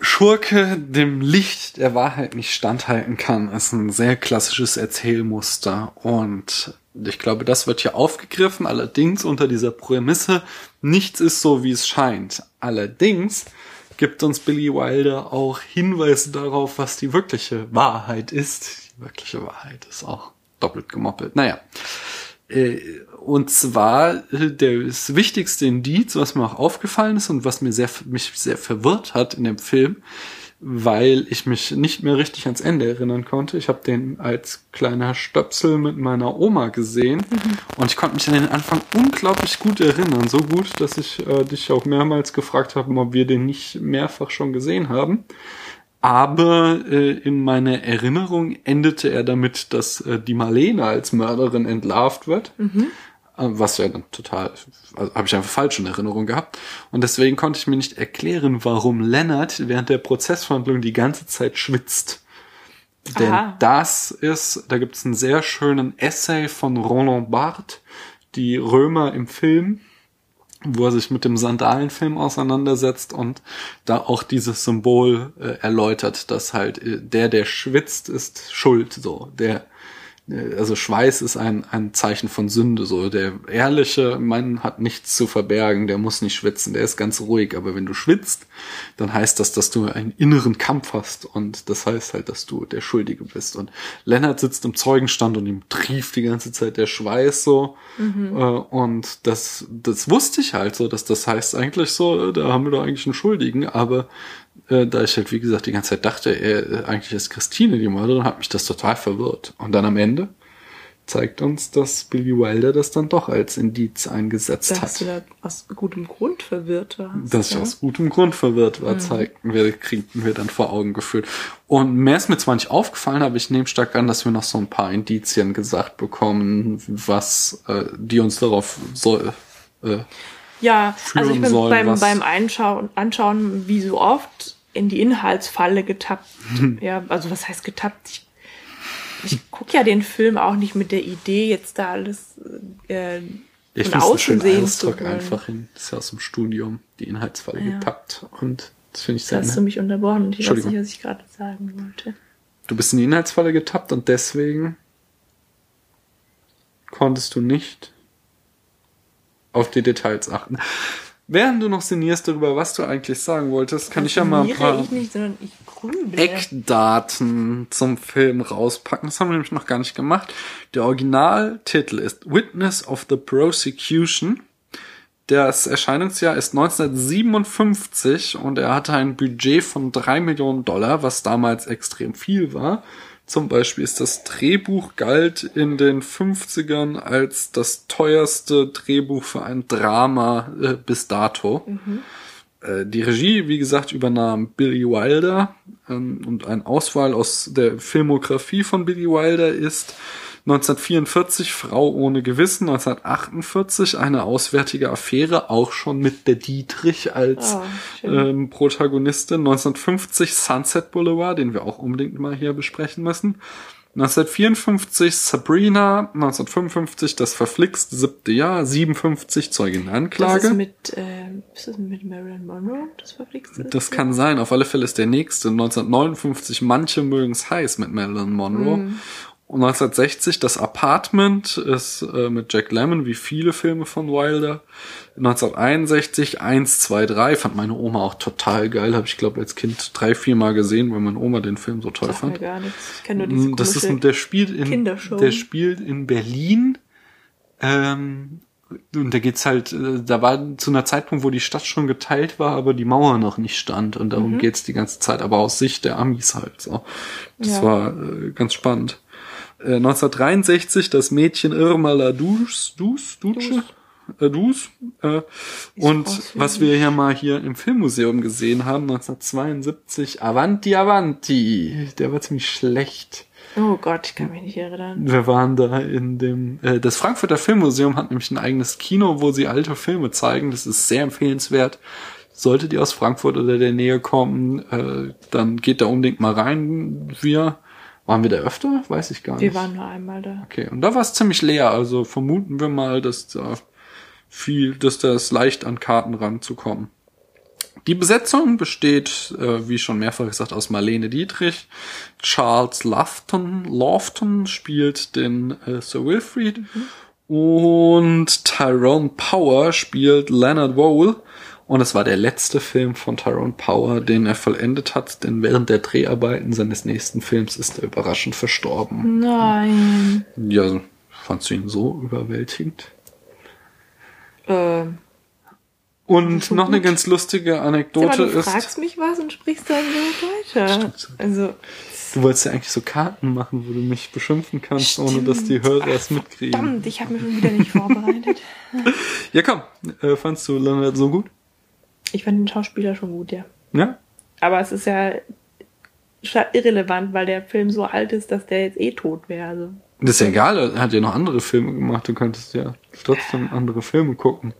Schurke dem Licht der Wahrheit nicht standhalten kann, ist ein sehr klassisches Erzählmuster. Und ich glaube, das wird hier aufgegriffen, allerdings unter dieser Prämisse, nichts ist so, wie es scheint. Allerdings gibt uns Billy Wilder auch Hinweise darauf, was die wirkliche Wahrheit ist. Die wirkliche Wahrheit ist auch doppelt gemoppelt. Naja. Und zwar äh, das wichtigste Indiz, was mir auch aufgefallen ist und was mir sehr, mich sehr verwirrt hat in dem Film, weil ich mich nicht mehr richtig ans Ende erinnern konnte. Ich habe den als kleiner Stöpsel mit meiner Oma gesehen mhm. und ich konnte mich an den Anfang unglaublich gut erinnern. So gut, dass ich äh, dich auch mehrmals gefragt habe, ob wir den nicht mehrfach schon gesehen haben. Aber äh, in meiner Erinnerung endete er damit, dass äh, die Marlene als Mörderin entlarvt wird. Mhm. Was ja dann total, also habe ich einfach falsch in Erinnerung gehabt. Und deswegen konnte ich mir nicht erklären, warum Lennart während der Prozessverhandlung die ganze Zeit schwitzt. Denn Aha. das ist, da gibt es einen sehr schönen Essay von Roland Barthes, die Römer im Film, wo er sich mit dem Sandalenfilm auseinandersetzt und da auch dieses Symbol äh, erläutert, dass halt äh, der, der schwitzt, ist schuld, so. Der, also Schweiß ist ein, ein Zeichen von Sünde, so. Der ehrliche Mann hat nichts zu verbergen, der muss nicht schwitzen, der ist ganz ruhig. Aber wenn du schwitzt, dann heißt das, dass du einen inneren Kampf hast. Und das heißt halt, dass du der Schuldige bist. Und Lennart sitzt im Zeugenstand und ihm trieft die ganze Zeit der Schweiß so. Mhm. Äh, und das, das wusste ich halt so, dass das heißt eigentlich so, da haben wir doch eigentlich einen Schuldigen, aber äh, da ich halt, wie gesagt, die ganze Zeit dachte, er, äh, eigentlich ist Christine die Mörderin, hat mich das total verwirrt. Und dann am Ende zeigt uns, dass Billy Wilder das dann doch als Indiz eingesetzt dass hat. Dass du da aus gutem Grund verwirrt warst. Dass ja? ich aus gutem Grund verwirrt war, mhm. zeigten wir, kriegten wir dann vor Augen geführt. Und mehr ist mir zwar nicht aufgefallen, aber ich nehme stark an, dass wir noch so ein paar Indizien gesagt bekommen, was äh, die uns darauf soll. Äh, ja, also ich bin sollen, beim, beim Einschauen, Anschauen, wie so oft, in die Inhaltsfalle getappt. <laughs> ja, also was heißt getappt? Ich, ich gucke ja den Film auch nicht mit der Idee, jetzt da alles äh, ich von außen sehen zu wollen. einfach hin. Das ist ja aus dem Studium, die Inhaltsfalle ja. getappt. Und das finde ich sehr Hast du mich unterbrochen und ich weiß nicht, was ich gerade sagen wollte. Du bist in die Inhaltsfalle getappt und deswegen konntest du nicht auf die Details achten. Während du noch sinnierst darüber, was du eigentlich sagen wolltest, kann das ich ja mal ein paar ich nicht, ich Eckdaten zum Film rauspacken. Das haben wir nämlich noch gar nicht gemacht. Der Originaltitel ist Witness of the Prosecution. Das Erscheinungsjahr ist 1957 und er hatte ein Budget von drei Millionen Dollar, was damals extrem viel war. Zum Beispiel ist das Drehbuch galt in den 50ern als das teuerste Drehbuch für ein Drama äh, bis dato. Mhm. Äh, die Regie, wie gesagt, übernahm Billy Wilder ähm, und eine Auswahl aus der Filmografie von Billy Wilder ist 1944 Frau ohne Gewissen, 1948 eine auswärtige Affäre, auch schon mit der Dietrich als oh, ähm, Protagonistin, 1950 Sunset Boulevard, den wir auch unbedingt mal hier besprechen müssen. 1954 Sabrina, 1955 das verflixte siebte Jahr, 57 Zeugin Anklage. Das ist mit, äh, ist das mit Marilyn Monroe, das verflixte? Das kann sein, auf alle Fälle ist der nächste, 1959 Manche mögen's heiß mit Marilyn Monroe. Mm. 1960 das Apartment ist äh, mit Jack Lemmon wie viele Filme von Wilder. 1961 1, 2, 3 fand meine Oma auch total geil. Habe ich glaube als Kind drei, vier Mal gesehen, weil meine Oma den Film so toll Sag fand. gar nichts. Ich kenne nur diese Mm, Das ist der spielt in der spielt in Berlin. Ähm, und da geht's halt, äh, da war zu einer Zeitpunkt, wo die Stadt schon geteilt war, aber die Mauer noch nicht stand und Mhm. darum geht's die ganze Zeit, aber aus Sicht der Amis halt so. Das Ja. war äh, ganz spannend. Äh, 1963 das Mädchen Irma La Dus, Dus, Duce, äh, Dus. Äh, und was wir hier mal hier im Filmmuseum gesehen haben, 1972 Avanti Avanti. Der war ziemlich schlecht. Oh Gott, ich kann mich nicht erinnern. Wir waren da in dem, äh, das Frankfurter Filmmuseum hat nämlich ein eigenes Kino, wo sie alte Filme zeigen. Das ist sehr empfehlenswert. Solltet ihr aus Frankfurt oder der Nähe kommen, äh, dann geht da unbedingt mal rein. Wir, waren wir da öfter? Weiß ich gar nicht. Wir waren nur einmal da. Okay, und da war es ziemlich leer, also vermuten wir mal, dass da viel, dass da es leicht an Karten ranzukommen. Die Besetzung besteht, äh, wie schon mehrfach gesagt, aus Marlene Dietrich. Charles Lofton, Lofton spielt den äh, Sir Wilfrid. Und Tyrone Power spielt Leonard Vole. Und es war der letzte Film von Tyrone Power, den er vollendet hat, denn während der Dreharbeiten seines nächsten Films ist er überraschend verstorben. Nein. Ja, fandst du ihn so überwältigend? Ähm. Und schon noch eine gut. ganz lustige Anekdote du ist, fragst mich was und sprichst dann so weiter. Also, du wolltest ja eigentlich so Karten machen, wo du mich beschimpfen kannst, ohne dass die Hörer es mitkriegen. verdammt, ich habe mich schon wieder nicht vorbereitet. <laughs> Ja, komm, äh, fandst du Leonard so gut? Ich fand den Schauspieler schon gut, ja. Ja? Aber es ist ja irrelevant, weil der Film so alt ist, dass der jetzt eh tot wäre. Also, Das ist ja egal, er hat ja noch andere Filme gemacht, du könntest ja trotzdem andere Filme gucken.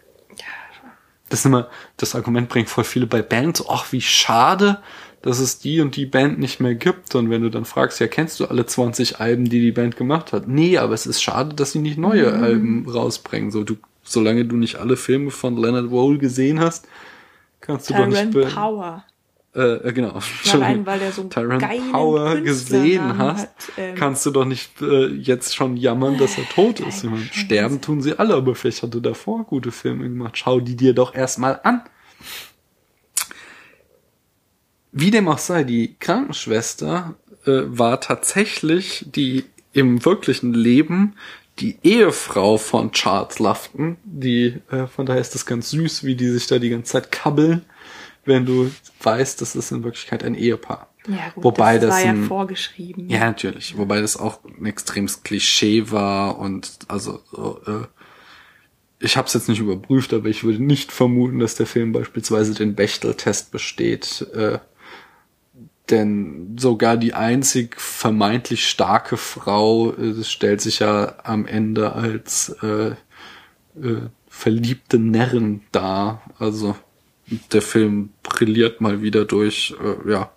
Das ist immer, das Argument bringt voll viele bei Bands, ach, wie schade, dass es die und die Band nicht mehr gibt. Und wenn du dann fragst, ja, kennst du alle 20 Alben, die die Band gemacht hat? Nee, aber es ist schade, dass sie nicht neue Alben rausbringen. So, du, solange du nicht alle Filme von Leonard Wohl gesehen hast, kannst du doch nicht be- Power. äh, äh, genau. Allein, <laughs> weil der so einen Tyrone geilen Power gesehen Künstlernamen hast, hat, ähm. kannst du doch nicht äh, jetzt schon jammern, dass er tot ist. Meine, sterben tun sie alle, aber vielleicht hat er davor gute Filme gemacht. Schau die dir doch erstmal an. Wie dem auch sei, die Krankenschwester äh, war tatsächlich die im wirklichen Leben die Ehefrau von Charles Lufton. Die, äh, von daher ist das ganz süß, wie die sich da die ganze Zeit kabbeln, wenn du weißt, das ist in Wirklichkeit ein Ehepaar. Ja, gut, Wobei das, das war ja ein- vorgeschrieben. Ja, natürlich. Wobei das auch ein extremes Klischee war und also so, äh, ich habe es jetzt nicht überprüft, aber ich würde nicht vermuten, dass der Film beispielsweise den Bechtel-Test besteht. Äh, denn sogar die einzig vermeintlich starke Frau äh, stellt sich ja am Ende als äh, äh, verliebte Närrin dar. Also der Film brilliert mal wieder durch, äh, ja,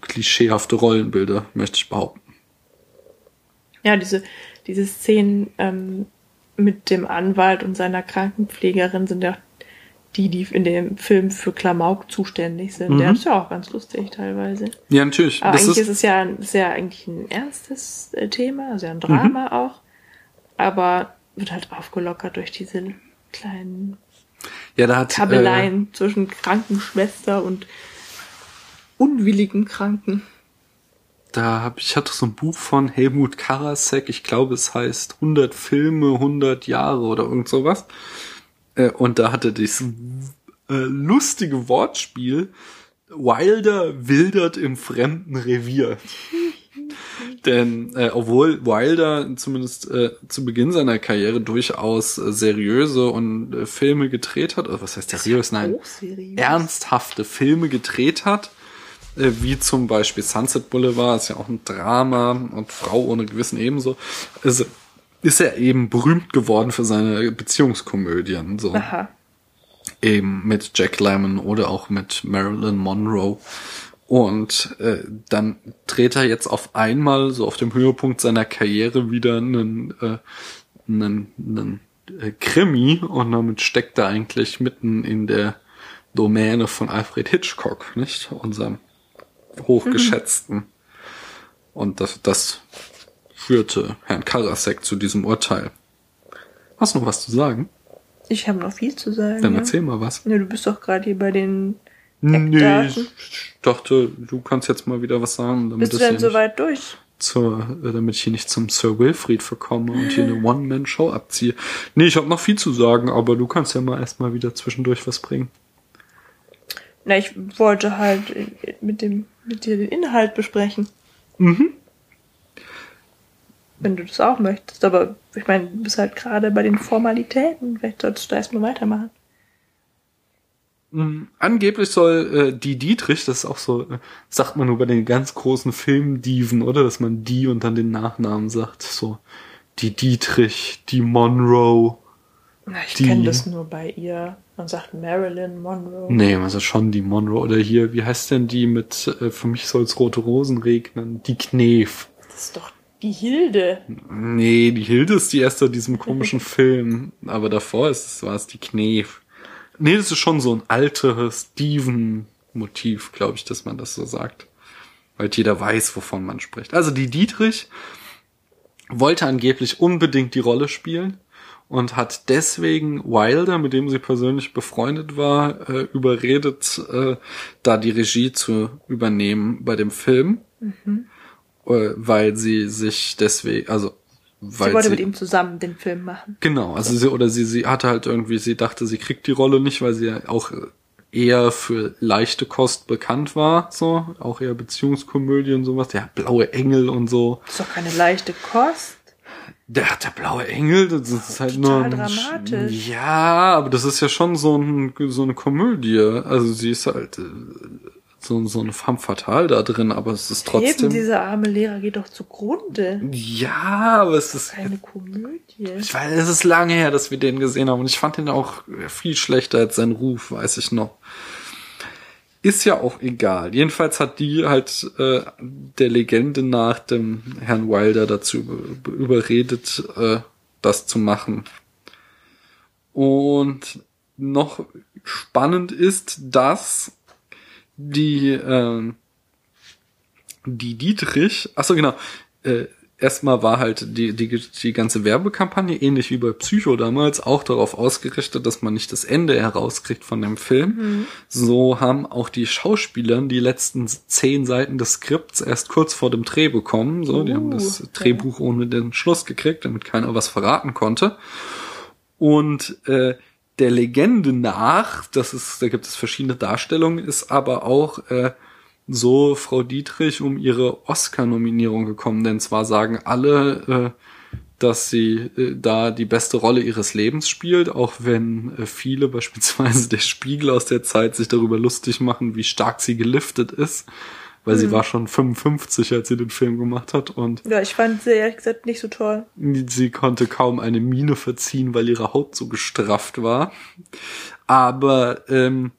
klischeehafte Rollenbilder, möchte ich behaupten. Ja, diese, diese Szenen ähm, mit dem Anwalt und seiner Krankenpflegerin sind ja die, die in dem Film für Klamauk zuständig sind. Der ist ja auch ganz lustig teilweise. Ja, natürlich. Aber Mhm. das eigentlich ist, ist, es ja, ist ja eigentlich ein ernstes äh, Thema, also ja ein Drama Mhm. auch. Aber wird halt aufgelockert durch diese kleinen ja, da hat, äh, Kabeleien zwischen Krankenschwester und unwilligen Kranken. da hab ich hatte so ein Buch von Helmut Karasek, ich glaube, es heißt 100 Filme, 100 Jahre oder irgend sowas. Äh, und da hatte dieses äh, lustige Wortspiel Wilder wildert im fremden Revier. <laughs> Denn äh, obwohl Wilder zumindest äh, zu Beginn seiner Karriere durchaus äh, seriöse und äh, Filme gedreht hat, oder was heißt seriös? Nein, ernsthafte Filme gedreht hat, äh, wie zum Beispiel Sunset Boulevard, ist ja auch ein Drama und Frau ohne Gewissen ebenso, ist, ist er eben berühmt geworden für seine Beziehungskomödien, so Aha. eben mit Jack Lemmon oder auch mit Marilyn Monroe. Und äh, dann dreht er jetzt auf einmal, so auf dem Höhepunkt seiner Karriere, wieder einen, äh, einen, einen äh, Krimi und damit steckt er eigentlich mitten in der Domäne von Alfred Hitchcock, nicht? Unserem hochgeschätzten. Und das, das führte Herrn Karasek zu diesem Urteil. Hast du noch was zu sagen? Ich habe noch viel zu sagen. Dann ja. erzähl mal was. Ja, du bist doch gerade hier bei den Nee, ich dachte, du kannst jetzt mal wieder was sagen, damit Bist du ich hier denn so nicht weit durch? zur, äh, damit ich hier nicht zum Sir Wilfried verkomme und hier eine <laughs> One-Man-Show abziehe. Nee, ich habe noch viel zu sagen, aber du kannst ja mal erstmal wieder zwischendurch was bringen. Na, ich wollte halt äh, mit dem mit dir den Inhalt besprechen. Mhm. Wenn du das auch möchtest. Aber ich meine, du bist halt gerade bei den Formalitäten. Vielleicht solltest du erstmal weitermachen. Mm, Angeblich soll äh, die Dietrich, das ist auch so, äh, sagt man nur bei den ganz großen Filmdiven, oder? Dass man die und dann den Nachnamen sagt. So, die Dietrich, die Monroe. Na, ich kenne das nur bei ihr. Man sagt Marilyn Monroe. Nee, also schon die Monroe. Oder hier, wie heißt denn die mit, äh, für mich soll's rote Rosen regnen? Die Knef. Das ist doch die Hilde. Nee, die Hilde ist die erste in diesem komischen <laughs> Film. Aber davor ist es, war es die Knef. Nee, das ist schon so ein altes Steven-Motiv, glaube ich, dass man das so sagt. Weil jeder weiß, wovon man spricht. Also die Dietrich wollte angeblich unbedingt die Rolle spielen und hat deswegen Wilder, mit dem sie persönlich befreundet war, äh, überredet, äh, da die Regie zu übernehmen bei dem Film, äh, weil sie sich deswegen, also weil Sie wollte mit ihm zusammen den Film machen. Genau, also sie oder sie sie hatte halt irgendwie, sie dachte, sie kriegt die Rolle nicht, weil sie ja auch eher für leichte Kost bekannt war, so auch eher Beziehungskomödie und sowas, ja blaue Engel und so. Das ist doch keine leichte Kost. Der der blaue Engel, das ist halt nur Total ein, dramatisch. ja, aber das ist ja schon so ein so eine Komödie, also sie ist halt äh, so so eine femme fatale da drin, aber es ist Eben, trotzdem dieser arme Lehrer geht doch zugrunde. ja, aber es ist Keine Komödie. Ich weiß, es ist lange her, dass wir den gesehen haben und ich fand ihn auch viel schlechter als sein Ruf, weiß ich noch. Ist ja auch egal. Jedenfalls hat die halt äh, der Legende nach dem Herrn Wilder dazu über, überredet, äh, das zu machen. Und noch spannend ist, dass die äh, die Dietrich, ach so genau, äh, erstmal war halt die, die, die ganze Werbekampagne, ähnlich wie bei Psycho damals, auch darauf ausgerichtet, dass man nicht das Ende herauskriegt von dem Film. So haben auch die Schauspieler die letzten zehn Seiten des Skripts erst kurz vor dem Dreh bekommen. So, die haben das Uh, okay. Drehbuch ohne den Schluss gekriegt, damit keiner was verraten konnte. Und äh, der Legende nach, das ist, da gibt es verschiedene Darstellungen, ist aber auch äh, so Frau Dietrich um ihre Oscar-Nominierung gekommen, denn zwar sagen alle, äh, dass sie äh, da die beste Rolle ihres Lebens spielt, auch wenn äh, viele, <laughs> beispielsweise der Spiegel aus der Zeit, sich darüber lustig machen, wie stark sie geliftet ist, weil sie war schon 55, als sie den Film gemacht hat und Ja, ich fand sie ehrlich gesagt nicht so toll. Sie konnte kaum eine Miene verziehen, weil ihre Haut so gestrafft war. Aber ähm,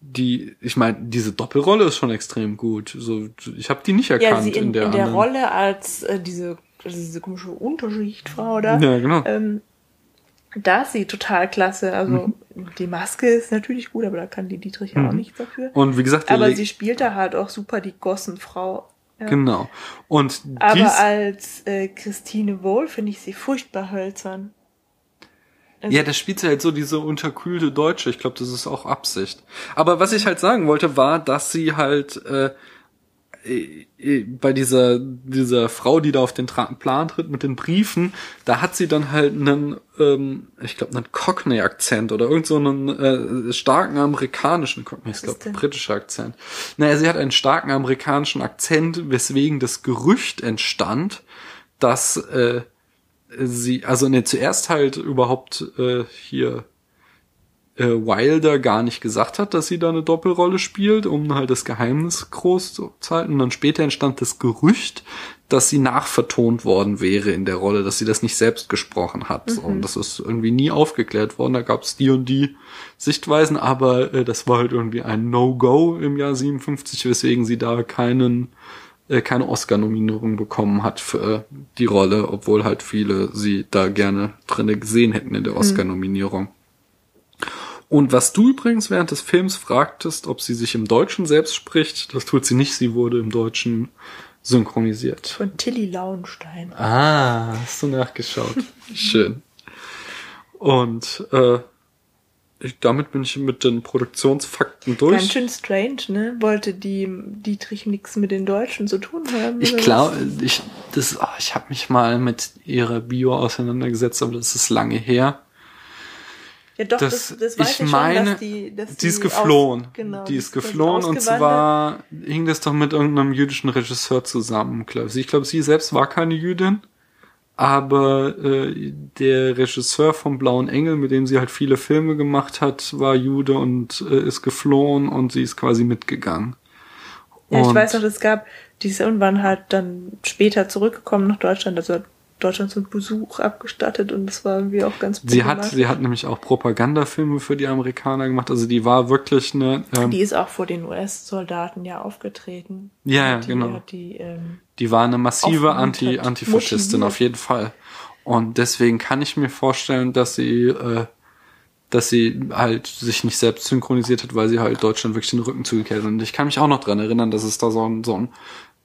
die, ich meine, diese Doppelrolle ist schon extrem gut. So, ich habe die nicht Ja, erkannt sie in, in der, in der anderen. Rolle als äh, diese, also diese komische Unterschichtfrau da. Ja, genau. Ähm, da ist sie total klasse. Also Mhm. die Maske ist natürlich gut, aber da kann die Dietrich ja auch nichts dafür. Und wie gesagt, aber Le- sie spielt da halt auch super die Gossenfrau. Ja. genau. Und Aber als äh, Christine Wohl finde ich sie furchtbar hölzern. Also, Ja, das spielt sie halt so diese unterkühlte Deutsche. Ich glaube, das ist auch Absicht. Aber was ich halt sagen wollte, war, dass sie halt äh, bei dieser dieser Frau, die da auf den Tra Plan tritt mit den Briefen, da hat sie dann halt einen, ähm, ich glaube, einen Cockney-Akzent oder irgend so einen äh, starken amerikanischen Cockney, ich glaube, britischer Akzent. Naja, sie hat einen starken amerikanischen Akzent, weswegen das Gerücht entstand, dass äh, sie, also ne, zuerst halt überhaupt äh, hier äh, Wilder gar nicht gesagt hat, dass sie da eine Doppelrolle spielt, um halt das Geheimnis groß zu halten. Und dann später entstand das Gerücht, dass sie nachvertont worden wäre in der Rolle, dass sie das nicht selbst gesprochen hat. So, Und das ist irgendwie nie aufgeklärt worden. Da gab es die und die Sichtweisen, aber äh, das war halt irgendwie ein No-Go im Jahr 57, weswegen sie da keinen äh, keine Oscar-Nominierung bekommen hat für äh, die Rolle, obwohl halt viele sie da gerne drinne gesehen hätten in der Oscar-Nominierung. Und was du übrigens während des Films fragtest, ob sie sich im Deutschen selbst spricht, das tut sie nicht. Sie wurde im Deutschen synchronisiert. Von Tilly Lauenstein. Ah, hast du nachgeschaut. <laughs> Schön. Und äh, ich, damit bin ich mit den Produktionsfakten durch. Ganz schön strange, ne? Wollte die Dietrich nichts mit den Deutschen zu tun haben. Ich glaube, ich das, ah, ich habe mich mal mit ihrer Bio auseinandergesetzt, aber das ist lange her. Ja, doch, Das, das, das weiß ich ich meine, schon, dass die, dass die ist aus- geflohen. genau, die ist geflohen und zwar hing das doch mit irgendeinem jüdischen Regisseur zusammen, glaube ich. Ich glaube, sie selbst war keine Jüdin, aber äh, der Regisseur vom Blauen Engel, mit dem sie halt viele Filme gemacht hat, war Jude und äh, ist geflohen und sie ist quasi mitgegangen. Ja, ich Und- weiß noch, es gab, die ist irgendwann halt dann später zurückgekommen nach Deutschland, also Deutschland zum Besuch abgestattet und das war irgendwie auch ganz Sie hat, sie hat nämlich auch Propagandafilme für die Amerikaner gemacht. Also die war wirklich eine, ähm, Die ist auch vor den US-Soldaten ja aufgetreten. Ja, ja, die, genau. Die, ähm, Die war eine massive Anti, Antifaschistin motiviert. auf jeden Fall. Und deswegen kann ich mir vorstellen, dass sie, äh, dass sie halt sich nicht selbst synchronisiert hat, weil sie halt Deutschland wirklich den Rücken zugekehrt hat. Und ich kann mich auch noch dran erinnern, dass es da so ein, so ein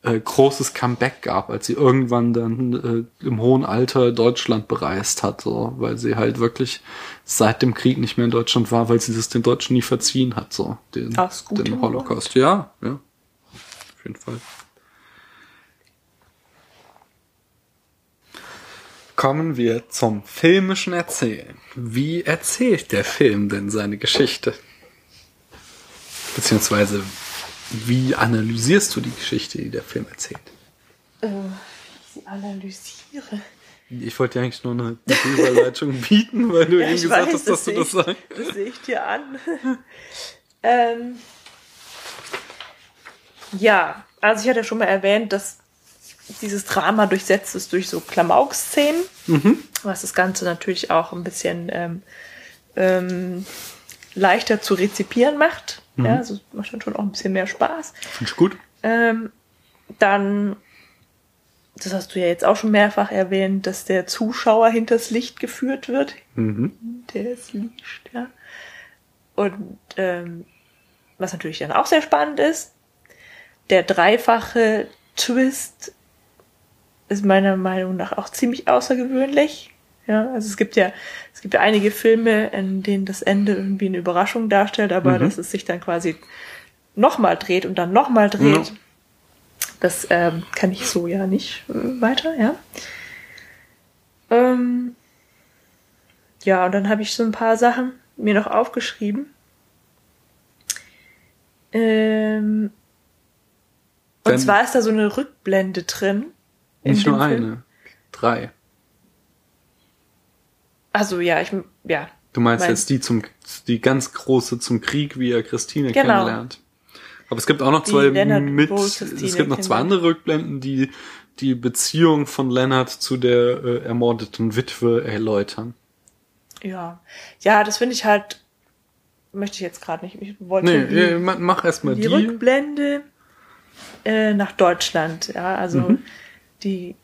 äh, großes Comeback gab, als sie irgendwann dann äh, im hohen Alter Deutschland bereist hat, so, weil sie halt wirklich seit dem Krieg nicht mehr in Deutschland war, weil sie das den Deutschen nie verziehen hat, so den, gutem den. Holocaust. Ja, ja, auf jeden Fall. Kommen wir zum filmischen Erzählen. Wie erzählt der Film denn seine Geschichte? Beziehungsweise, wie analysierst du die Geschichte, die der Film erzählt? äh, wie sie analysiere. Ich wollte dir eigentlich nur eine gute Überleitung <laughs> bieten, weil du Ja, eben ich gesagt weiß, hast, dass du sehe das ich- sagst. Das sehe ich dir an. <laughs> ähm, ja, also ich hatte schon mal erwähnt, dass dieses Drama durchsetzt ist durch so Klamauk-Szenen, was das Ganze natürlich auch ein bisschen ähm, ähm, leichter zu rezipieren macht. Ja, also macht dann schon auch ein bisschen mehr Spaß. Finde ich gut. Ähm, dann, das hast du ja jetzt auch schon mehrfach erwähnt, dass der Zuschauer hinters Licht geführt wird. Der ist Licht, ja. Und ähm, was natürlich dann auch sehr spannend ist, der dreifache Twist ist meiner Meinung nach auch ziemlich außergewöhnlich. Ja, also es gibt ja, es gibt ja einige Filme, in denen das Ende irgendwie eine Überraschung darstellt, aber dass es sich dann quasi nochmal dreht und dann nochmal dreht. Ja. Das ähm, kann ich so ja nicht äh, weiter, ja. Ähm, ja, und dann habe ich so ein paar Sachen mir noch aufgeschrieben. Ähm, und zwar ist da so eine Rückblende drin. in Nicht nur Film. eine. Drei. Also ja, ich ja. Du meinst Mein- jetzt die zum, die ganz große zum Krieg, wie er Christine Genau. kennenlernt. Aber es gibt auch noch Die zwei Leonard mit, es gibt noch zwei andere Rückblenden, die die Beziehung von Leonard zu der äh, ermordeten Witwe erläutern. Ja. Ja, das finde ich halt, möchte ich jetzt gerade nicht. Ich wollte Nee, die, äh, ma- mach erstmal die, die. Rückblende äh, nach Deutschland. Ja, also Mhm. die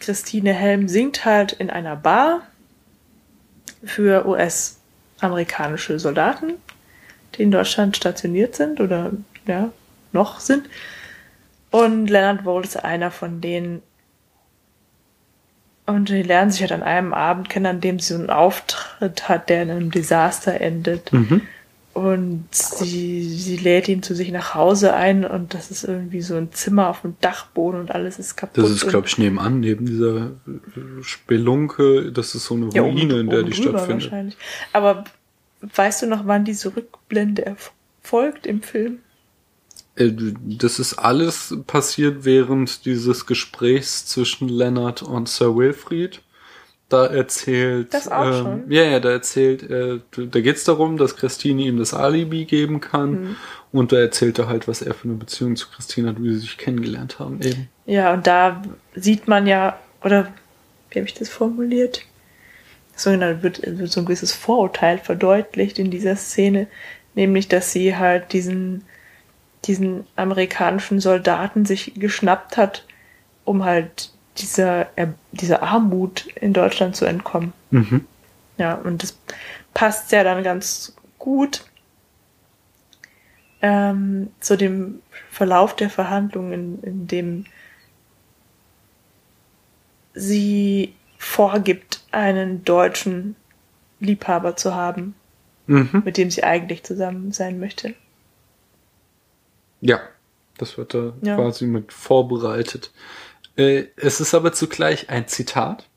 Christine Helm singt halt in einer Bar für US-amerikanische Soldaten, die in Deutschland stationiert sind oder ja, noch sind. Und Leonard Wohl ist einer von denen. Und die lernen sich halt an einem Abend kennen, an dem sie so einen Auftritt hat, der in einem Desaster endet. Mhm. Und sie, sie lädt ihn zu sich nach Hause ein und das ist irgendwie so ein Zimmer auf dem Dachboden und alles ist kaputt. Das ist, glaube ich, nebenan, neben dieser äh, Spelunke. Das ist so eine Ja, Ruine, in der die stattfindet. Wahrscheinlich. Aber weißt du noch, wann diese Rückblende erfolgt im Film? Äh, Das ist alles passiert während dieses Gesprächs zwischen Leonard und Sir Wilfried. Da erzählt, Das auch ähm, schon? ja, ja, da erzählt, äh, da geht's darum, dass Christine ihm das Alibi geben kann. Mhm. Und da erzählt er halt, was er für eine Beziehung zu Christine hat, wie sie sich kennengelernt haben eben. Ja, und da sieht man ja, oder wie habe ich das formuliert? So genau, wird, wird so ein gewisses Vorurteil verdeutlicht in dieser Szene, nämlich, dass sie halt diesen, diesen amerikanischen Soldaten sich geschnappt hat, um halt dieser, er- dieser Armut in Deutschland zu entkommen. Mhm. Ja, und das passt ja dann ganz gut ähm, zu dem Verlauf der Verhandlungen, in, in dem sie vorgibt, einen deutschen Liebhaber zu haben, Mhm. mit dem sie eigentlich zusammen sein möchte. Ja, das wird da Ja. quasi mit vorbereitet. Äh, es ist aber zugleich ein Zitat.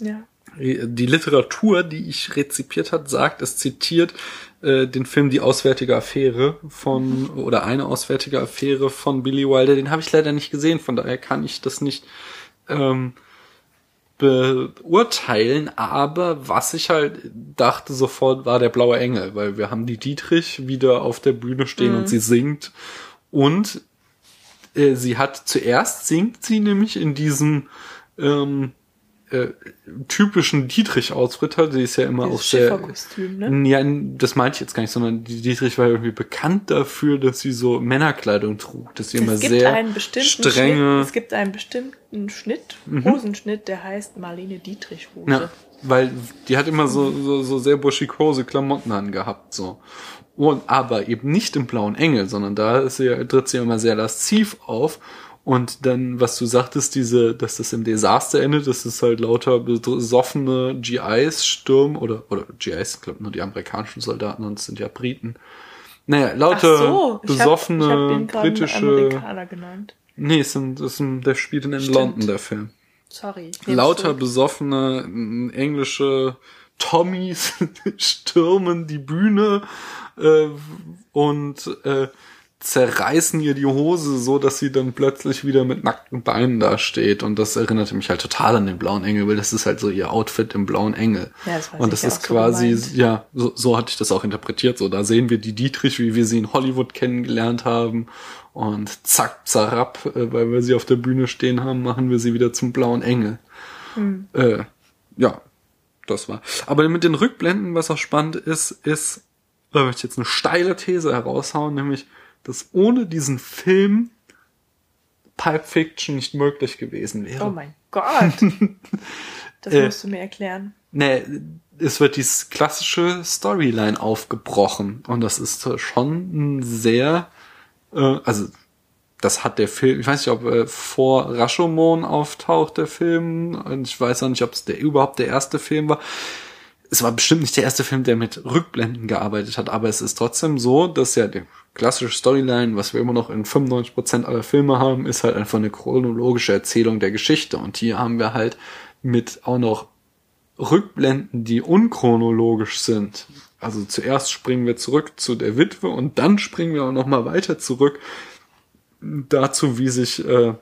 Ja. Die Literatur, die ich rezipiert hat, sagt, es zitiert äh, den Film Die Auswärtige Affäre von oder eine Auswärtige Affäre von Billy Wilder. Den habe ich leider nicht gesehen, von daher kann ich das nicht ähm, beurteilen. Aber was ich halt dachte sofort war der blaue Engel, weil wir haben die Dietrich wieder auf der Bühne stehen und sie singt und äh, sie hat zuerst singt sie nämlich in diesem ähm, äh, typischen Dietrich-Outfit halt. Sie ist ja immer Dieses sehr. Schifferkostüm, ne? Ja, das meinte ich jetzt gar nicht, sondern die Dietrich war irgendwie bekannt dafür, dass sie so Männerkleidung trug, dass sie immer Es gibt sehr einen bestimmten strenge. Mhm. Schnitt, es gibt einen bestimmten Schnitt, Hosenschnitt, der heißt Marlene Dietrich Hose. Ja, weil die hat immer so, so, so sehr burschikose Klamotten angehabt, so. Und aber eben nicht im blauen Engel, sondern da ist sie, tritt sie immer sehr lasziv auf. Und dann, was du sagtest, diese, dass das im Desaster endet, dass es halt lauter besoffene GIs stürmen, oder, oder GIs, ich glaube nur die amerikanischen Soldaten, und es sind ja Briten. Naja, lauter so, besoffene ich hab britische. Amerikaner genannt. Nee, es sind, es sind, der spielt in Stimmt. London, der Film. Sorry. Lauter besoffene englische Tommys <laughs> stürmen die Bühne äh, und äh, zerreißen ihr die Hose so, dass sie dann plötzlich wieder mit nackten Beinen da steht. Und das erinnerte mich halt total an den blauen Engel, weil das ist halt so ihr Outfit im blauen Engel. Ja, das und das ist so quasi, gemeint. ja, so, so hatte ich das auch interpretiert. So, da sehen wir die Dietrich, wie wir sie in Hollywood kennengelernt haben. Und zack, zarab, äh, weil wir sie auf der Bühne stehen haben, machen wir sie wieder zum blauen Engel. Hm. Äh, ja, das war. Aber mit den Rückblenden, was auch spannend ist, ist, da möchte ich jetzt eine steile These heraushauen, nämlich, dass ohne diesen Film Pulp Fiction nicht möglich gewesen wäre. Oh mein Gott. <laughs> Das Äh, musst du mir erklären. Nee, es wird dieses klassische Storyline aufgebrochen und das ist schon ein sehr, äh, also das hat der Film, ich weiß nicht, ob äh, vor Rashomon auftaucht der Film und ich weiß auch nicht, ob es der überhaupt der erste Film war. Es war bestimmt nicht der erste Film, der mit Rückblenden gearbeitet hat, aber es ist trotzdem so, dass ja die klassische Storyline, was wir immer noch in 95% aller Filme haben, ist halt einfach eine chronologische Erzählung der Geschichte und hier haben wir halt mit auch noch Rückblenden, die unchronologisch sind. Also zuerst springen wir zurück zu der Witwe und dann springen wir auch noch mal weiter zurück dazu, wie sich äh,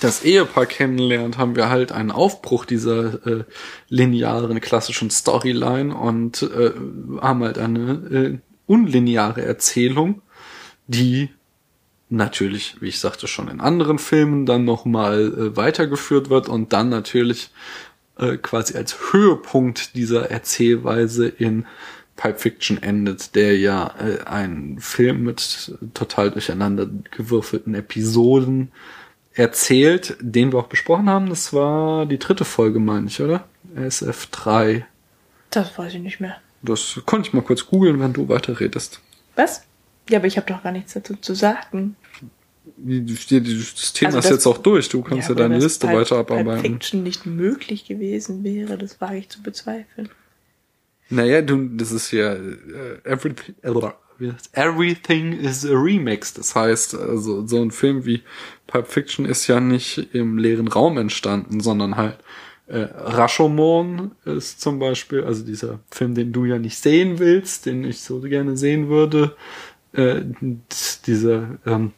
das Ehepaar kennenlernt, haben wir halt einen Aufbruch dieser äh, linearen klassischen Storyline und äh, haben halt eine äh, unlineare Erzählung, die natürlich, wie ich sagte, schon in anderen Filmen dann nochmal äh, weitergeführt wird und dann natürlich äh, quasi als Höhepunkt dieser Erzählweise in Pulp Fiction endet, der ja äh, ein Film mit total durcheinander gewürfelten Episoden erzählt, den wir auch besprochen haben. Das war die dritte Folge, meine ich, oder? SF3. Das weiß ich nicht mehr. Das konnte ich mal kurz googeln, wenn du weiterredest. Was? Ja, aber ich habe doch gar nichts dazu zu sagen. Das Thema Also ist das- jetzt auch durch. Du kannst ja, aber deine Liste weiter abarbeiten. Fiction nicht möglich gewesen wäre, das wage ich zu bezweifeln. Naja, du, das ist ja äh, everything, äh, everything is a remix. Das heißt, also so ein Film wie Pulp Fiction ist ja nicht im leeren Raum entstanden, sondern halt äh, Rashomon ist zum Beispiel, also dieser Film, den du ja nicht sehen willst, den ich so gerne sehen würde, äh, dieser ähm,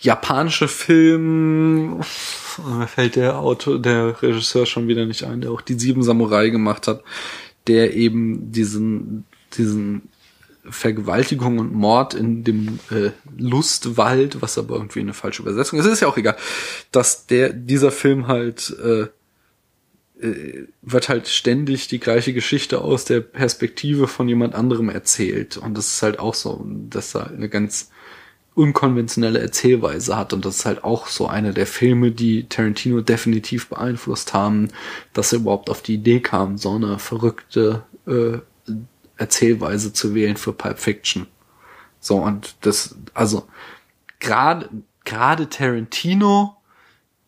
japanische Film, mir fällt der Autor, der Regisseur schon wieder nicht ein, der auch die Sieben Samurai gemacht hat, der eben diesen, diesen Vergewaltigung und Mord in dem äh, Lustwald, was aber irgendwie eine falsche Übersetzung ist, ist ja auch egal, dass der, dieser Film halt, äh, äh, wird halt ständig die gleiche Geschichte aus der Perspektive von jemand anderem erzählt. Und das ist halt auch so, dass er eine ganz unkonventionelle Erzählweise hat. Und das ist halt auch so einer der Filme, die Tarantino definitiv beeinflusst haben, dass er überhaupt auf die Idee kam, so eine verrückte äh, Erzählweise zu wählen für Pulp Fiction. So, und das, also, gerade, gerade Tarantino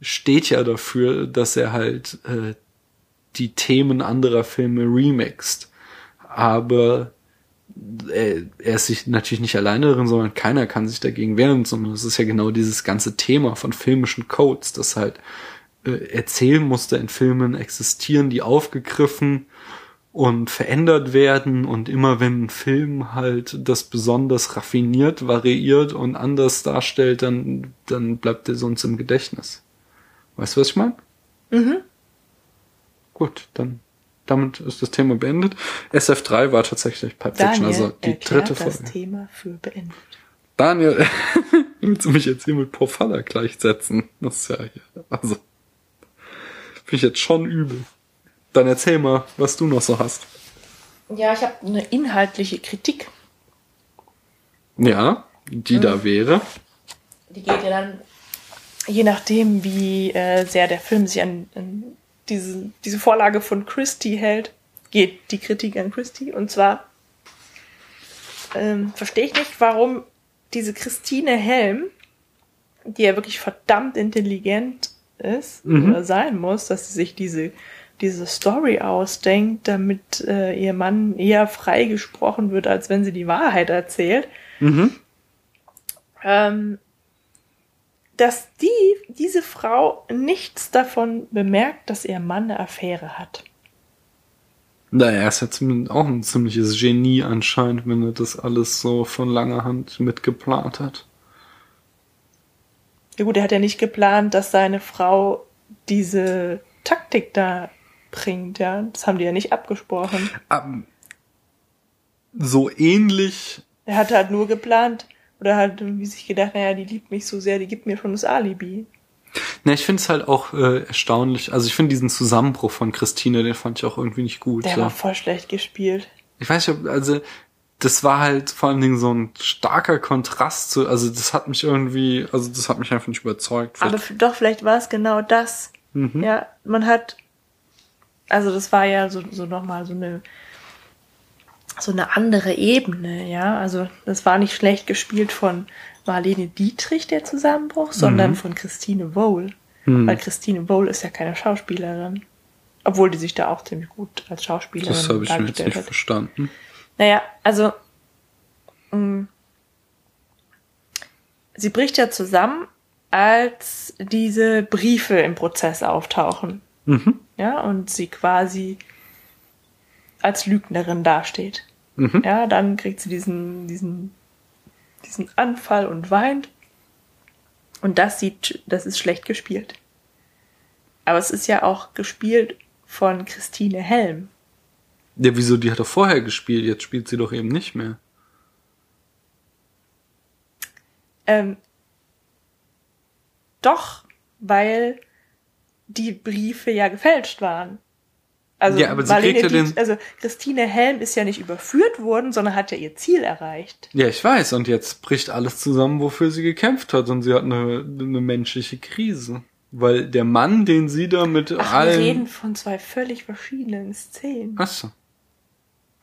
steht ja dafür, dass er halt äh, die Themen anderer Filme remixt. Aber er, er ist sich natürlich nicht alleine darin, sondern keiner kann sich dagegen wehren, sondern es ist ja genau dieses ganze Thema von filmischen Codes, dass halt äh, Erzählmuster in Filmen existieren, die aufgegriffen und verändert werden und immer wenn ein Film halt das besonders raffiniert, variiert und anders darstellt, dann, dann bleibt er sonst im Gedächtnis. Weißt du, was ich meine? Mhm. Gut, dann damit ist das Thema beendet. SF3 war tatsächlich Pulp Fiction, Daniel also die dritte das Folge. Thema für beendet. Daniel, <laughs> willst du mich jetzt hier mit Pofalla gleichsetzen? Das ist ja hier, also, finde ich jetzt schon übel. Dann erzähl mal, was du noch so hast. Ja, ich habe eine inhaltliche Kritik. Ja, die da wäre. Die geht ja dann, je nachdem, wie äh, sehr der Film sich an, an diese, diese Vorlage von Christie hält, geht die Kritik an Christie. Und zwar ähm, verstehe ich nicht, warum diese Christine Helm, die ja wirklich verdammt intelligent ist Mhm. oder sein muss, dass sie sich diese diese Story ausdenkt, damit äh, ihr Mann eher freigesprochen wird, als wenn sie die Wahrheit erzählt. Mhm. Ähm, dass die, diese Frau nichts davon bemerkt, dass ihr Mann eine Affäre hat. Naja, er ist ja zumindest auch ein ziemliches Genie anscheinend, wenn er das alles so von langer Hand mitgeplant hat. Ja gut, er hat ja nicht geplant, dass seine Frau diese Taktik da bringt, ja. Das haben die ja nicht abgesprochen. Ähm, so ähnlich Er hat halt nur geplant oder hat irgendwie sich gedacht, naja, die liebt mich so sehr, die gibt mir schon das Alibi. Na, ich finde es halt auch äh, erstaunlich. Also ich finde diesen Zusammenbruch von Christine, den fand ich auch irgendwie nicht gut. Der so. war voll schlecht gespielt. Ich weiß nicht, ob, also das war halt vor allen Dingen so ein starker Kontrast zu, also das hat mich irgendwie, also das hat mich einfach nicht überzeugt. Aber doch, vielleicht war es genau das. Mhm. Ja, man hat, also das war ja so, so nochmal so eine, so eine andere Ebene, ja. Also das war nicht schlecht gespielt von Marlene Dietrich, der Zusammenbruch, sondern Mhm. von Christine Wohl. Mhm. Weil Christine Wohl ist ja keine Schauspielerin. Obwohl die sich da auch ziemlich gut als Schauspielerin das habe ich mir jetzt nicht hat. verstanden. Naja, also mh, sie bricht ja zusammen, als diese Briefe im Prozess auftauchen. Mhm. Ja, und sie quasi als Lügnerin dasteht. Mhm. Ja, dann kriegt sie diesen, diesen, diesen Anfall und weint. Und das sieht, das ist schlecht gespielt. Aber es ist ja auch gespielt von Christine Helm. Ja, wieso, die hat er vorher gespielt, jetzt spielt sie doch eben nicht mehr. Ähm, doch, weil die Briefe ja gefälscht waren. Also, Ja, aber sie Marlene kriegt ja Dietz- den- also Christine Helm ist ja nicht überführt worden, sondern hat ja ihr Ziel erreicht. Ja, ich weiß, und jetzt bricht alles zusammen, wofür sie gekämpft hat, und sie hat eine, eine menschliche Krise. Weil der Mann, den sie da mit Ach, allen... wir reden von zwei völlig verschiedenen Szenen. Achso.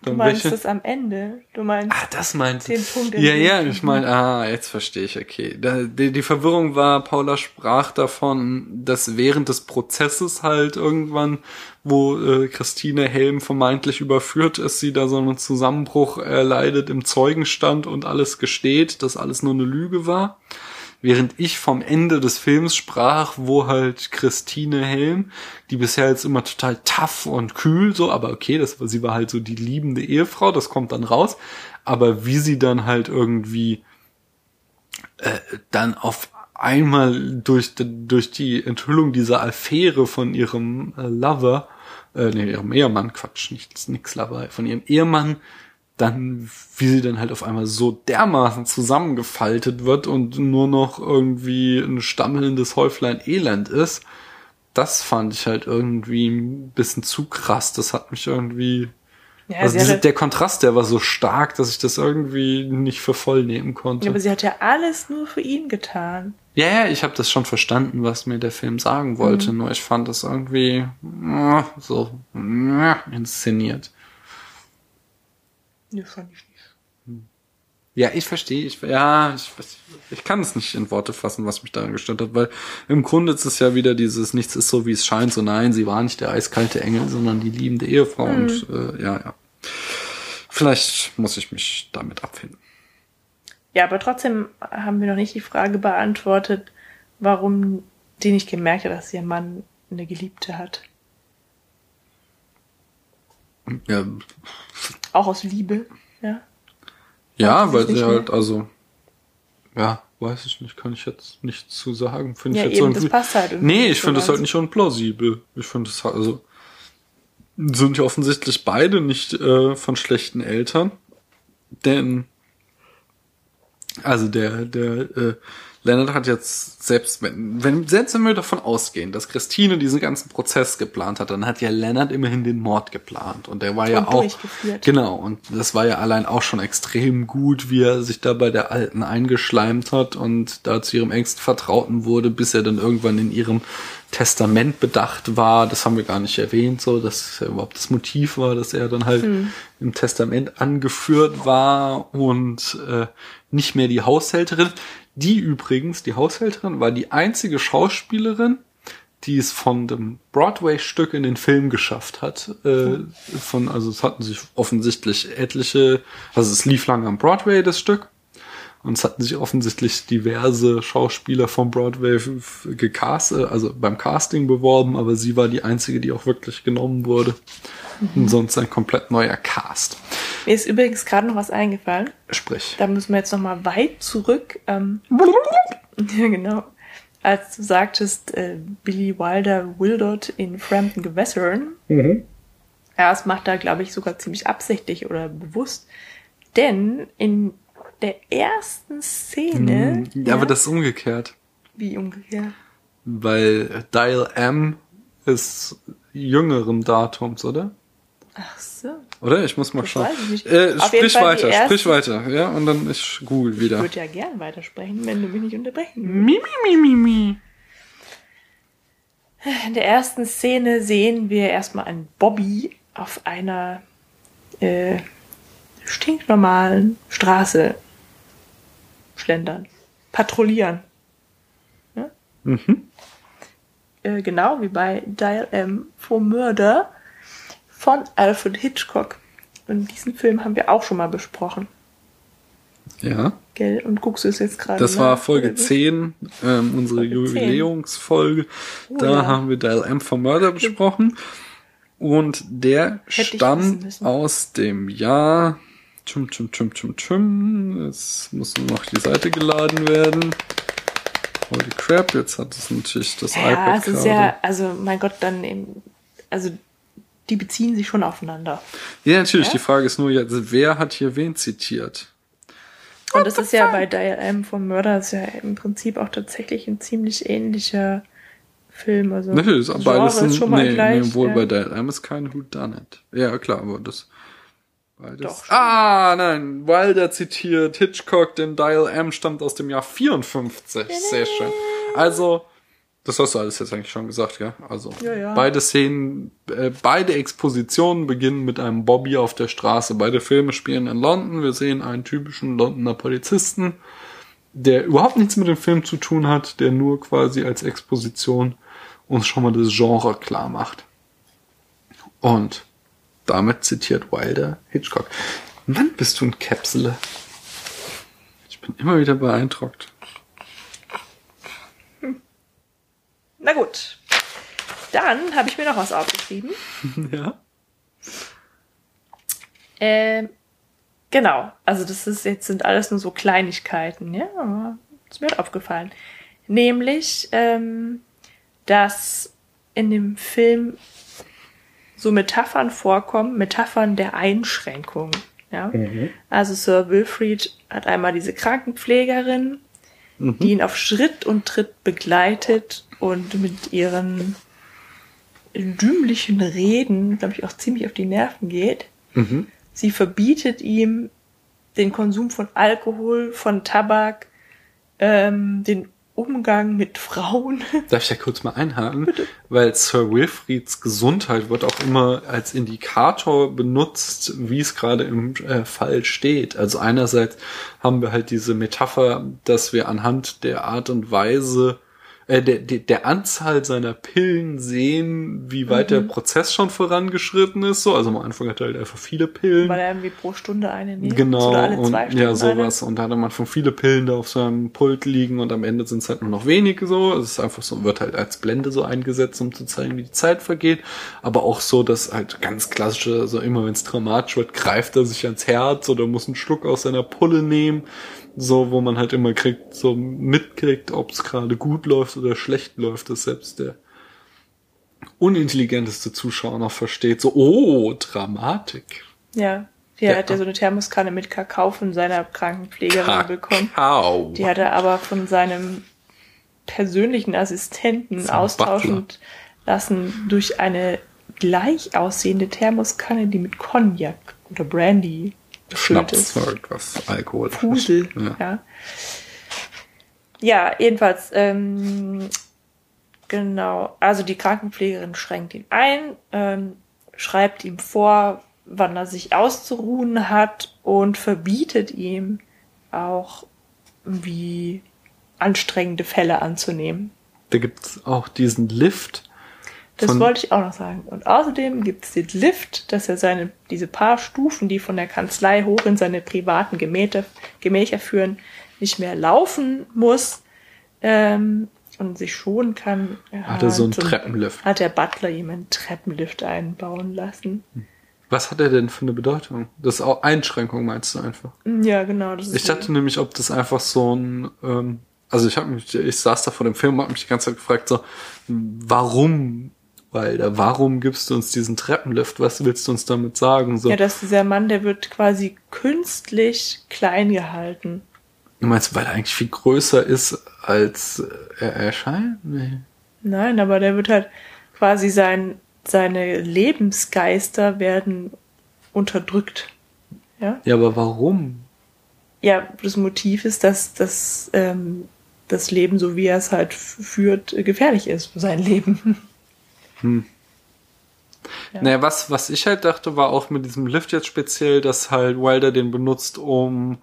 Du meinst welche? das am Ende. Du meinst, Ah, das meinst du. Den Punkt, ja, ja, ich- meine, ah, jetzt verstehe ich, okay. Da, die, die Verwirrung war, Paula sprach davon, dass während des Prozesses halt irgendwann, wo äh, Christine Helm vermeintlich überführt ist, sie da so einen Zusammenbruch erleidet im Zeugenstand und alles gesteht, dass alles nur eine Lüge war. Während ich vom Ende des Films sprach, wo halt Christine Helm, die bisher jetzt immer total tough und kühl, so, aber okay, das war, sie war halt so die liebende Ehefrau, das kommt dann raus. Aber wie sie dann halt irgendwie äh, dann auf einmal durch, durch die Enthüllung dieser Affäre von ihrem äh, Lover, äh, nee, ihrem Ehemann, Quatsch, nichts, nix Lover, von ihrem Ehemann, dann, wie sie dann halt auf einmal so dermaßen zusammengefaltet wird und nur noch irgendwie ein stammelndes Häuflein Elend ist, das fand ich halt irgendwie ein bisschen zu krass. Das hat mich irgendwie, ja, also diese, der Kontrast, der war so stark, dass ich das irgendwie nicht für voll nehmen konnte. ja, aber sie hat ja alles nur für ihn getan. Ja, ja, ich habe das schon verstanden, was mir der Film sagen wollte, nur ich fand das irgendwie äh, so äh, inszeniert. Nee, fand ich nicht. Ja, ich verstehe. Ich, ja, ich, ich kann es nicht in Worte fassen, was mich daran gestört hat, weil im Grunde ist es ja wieder dieses Nichts ist so, wie es scheint. So nein, sie war nicht der eiskalte Engel, sondern die liebende Ehefrau. Mhm. Und äh, ja, ja. Vielleicht muss ich mich damit abfinden. Ja, aber trotzdem haben wir noch nicht die Frage beantwortet, warum die nicht gemerkt hat, dass ihr Mann eine Geliebte hat. Ja. Auch aus Liebe, ja. Ja, weil sie halt, also, ja, weiß ich nicht, kann ich jetzt nicht zu sagen. Finde ja, ich jetzt eben, irgendwie. Das passt halt irgendwie nee, ich finde das halt nicht unplausibel. Ich finde das halt, also, sind ja offensichtlich beide nicht äh, von schlechten Eltern. Denn, also der, der, äh, Leonard hat jetzt selbst, wenn, wenn, selbst wenn wir davon ausgehen, dass Christine diesen ganzen Prozess geplant hat, dann hat ja Leonard immerhin den Mord geplant. Und der war und ja auch, genau, und das war ja allein auch schon extrem gut, wie er sich da bei der Alten eingeschleimt hat und da zu ihrem engsten Vertrauten wurde, bis er dann irgendwann in ihrem Testament bedacht war. Das haben wir gar nicht erwähnt, so, dass er überhaupt das Motiv war, dass er dann halt hm. im Testament angeführt war und äh, nicht mehr die Haushälterin. Die übrigens, die Haushälterin, war die einzige Schauspielerin, die es von dem Broadway-Stück in den Film geschafft hat. Äh, von, also es hatten sich offensichtlich etliche, also es lief lange am Broadway, das Stück. Und es hatten sich offensichtlich diverse Schauspieler vom Broadway gecastet, also beim Casting beworben, aber sie war die einzige, die auch wirklich genommen wurde. Mhm. Und sonst ein komplett neuer Cast. Mir ist übrigens gerade noch was eingefallen. Sprich. Da müssen wir jetzt noch mal weit zurück. Ähm, <laughs> ja, genau. Als du sagtest, äh, Billy Wilder wildert in fremden Gewässern. Mhm. Ja, das macht er, glaube ich, sogar ziemlich absichtlich oder bewusst. Denn in der ersten Szene. Mhm. Ja, ja, aber das ist umgekehrt. Wie umgekehrt? Weil Dial M ist jüngeren Datums, oder? Ach so. Oder? Ich muss mal das schauen. Äh, sprich weiter, sprich weiter, ja, und dann ich google wieder. Ich würde ja gern weitersprechen, wenn du mich nicht unterbrechen würdest. Mi, mi, mi, mi. In der ersten Szene sehen wir erstmal einen Bobby auf einer äh, stinknormalen Straße schlendern, patrouillieren. Ja? Mhm. Äh, genau wie bei Dial M for Murder von Alfred Hitchcock. Und diesen Film haben wir auch schon mal besprochen. Ja. Gell? Und guckst du es jetzt gerade? Das war Folge 10, ähm, unsere Folge Jubiläumsfolge. Oh, da ja. haben wir Dial M for Murder besprochen. Und der Hätte stammt aus dem Jahr. Tschum, tschum, tschum, tschum, tschum. Jetzt muss nur noch die Seite geladen werden. Holy crap, jetzt hat es natürlich das ja, iPad. Ja, es ist ja, also mein Gott, dann eben, also die beziehen sich schon aufeinander. Ja, natürlich. Ja? Die Frage ist nur jetzt, wer hat hier wen zitiert? Und das ist ja bei Dial M vom Mörder ist ja im Prinzip auch tatsächlich ein ziemlich ähnlicher Film. Also Natürlich, das beides sind, schon mal nee, gleich, nee, wohl ja. bei Dial M ist kein Who Done It. Ja, klar, aber das beides. Doch, ah, nein, Wilder zitiert Hitchcock, denn Dial M stammt aus dem Jahr 54. Sehr schön. Also, das hast du alles jetzt eigentlich schon gesagt, ja? Also ja, ja. beide Szenen, äh, beide Expositionen beginnen mit einem Bobby auf der Straße. Beide Filme spielen in London. Wir sehen einen typischen Londoner Polizisten, der überhaupt nichts mit dem Film zu tun hat, der nur quasi als Exposition uns schon mal das Genre klar macht. Und damit zitiert Wilder Hitchcock. Mann, bist du ein Käpsele. Ich bin immer wieder beeindruckt. Na gut. Dann habe ich mir noch was aufgeschrieben. <laughs> Ja. Ähm, genau. Also das ist jetzt sind alles nur so Kleinigkeiten, ja, aber ist mir aufgefallen. Nämlich, ähm, dass in dem Film so Metaphern vorkommen, Metaphern der Einschränkung. Ja? Mhm. Also Sir Wilfrid hat einmal diese Krankenpflegerin, mhm. die ihn auf Schritt und Tritt begleitet und mit ihren dümmlichen Reden, glaube ich, auch ziemlich auf die Nerven geht. Mhm. Sie verbietet ihm den Konsum von Alkohol, von Tabak, ähm, den Umgang mit Frauen. <laughs> Darf ich ja kurz mal einhaken? Weil Sir Wilfrieds Gesundheit wird auch immer als Indikator benutzt, wie es gerade im äh, Fall steht. Also einerseits haben wir halt diese Metapher, dass wir anhand der Art und Weise, äh, der, der, der Anzahl seiner Pillen sehen, wie weit der Prozess schon vorangeschritten ist. So, also am Anfang hat er halt einfach viele Pillen. Weil er irgendwie pro Stunde eine nimmt. Genau, Oder alle und Stunden ja, eine. sowas. Und da hat man von viele Pillen da auf seinem Pult liegen und am Ende sind es halt nur noch wenige so. Es ist einfach so, wird halt als Blende so eingesetzt, um zu zeigen, wie die Zeit vergeht. Aber auch so, dass halt ganz klassische, so immer wenn es dramatisch wird, greift er sich ans Herz oder muss einen Schluck aus seiner Pulle nehmen. So, wo man halt immer kriegt, so mitkriegt, ob es gerade gut läuft oder schlecht läuft, dass selbst der unintelligenteste Zuschauer noch versteht. So, oh, Dramatik. Ja. Hier Ja. hat er so eine Thermoskanne mit Kakao von seiner Krankenpflegerin bekommen. Kakao. Die hat er aber von seinem persönlichen Assistenten Sein austauschen lassen durch eine gleich aussehende Thermoskanne, die mit Cognac oder Brandy befüllt Schnaps, irgendwas, Alkohol. Fusel, Ja. ja. Ja, jedenfalls, ähm, genau. Also die Krankenpflegerin schränkt ihn ein, ähm, schreibt ihm vor, wann er sich auszuruhen hat und verbietet ihm auch wie anstrengende Fälle anzunehmen. Da gibt's auch diesen Lift. Das wollte ich auch noch sagen. Und außerdem gibt es den Lift, dass er seine, diese paar Stufen, die von der Kanzlei hoch in seine privaten Gemächer, Gemächer führen, nicht mehr laufen muss ähm, und sich schonen kann. Hat er so einen zum- Treppenlift. Hat der Butler ihm einen Treppenlift einbauen lassen. Was hat er denn für eine Bedeutung? Das ist auch Einschränkung, meinst du einfach? Ja, genau. Ich dachte nämlich, ob das einfach so ein, ähm, also ich habe mich, ich saß da vor dem Film und habe mich die ganze Zeit gefragt, so, warum, weil da, warum gibst du uns diesen Treppenlift? Was willst du uns damit sagen? So, ja, dass dieser Mann, der wird quasi künstlich klein gehalten. du meinst, weil er eigentlich viel größer ist, als er erscheint? Nee. Nein, aber der wird halt quasi sein, seine Lebensgeister werden unterdrückt. Ja? Ja, aber warum? Ja, das Motiv ist, dass das, ähm, das Leben, so wie er es halt führt, äh, gefährlich ist für sein Leben. <laughs> Ja. Naja, was, was ich halt dachte, war auch mit diesem Lift jetzt speziell, dass halt Wilder den benutzt, um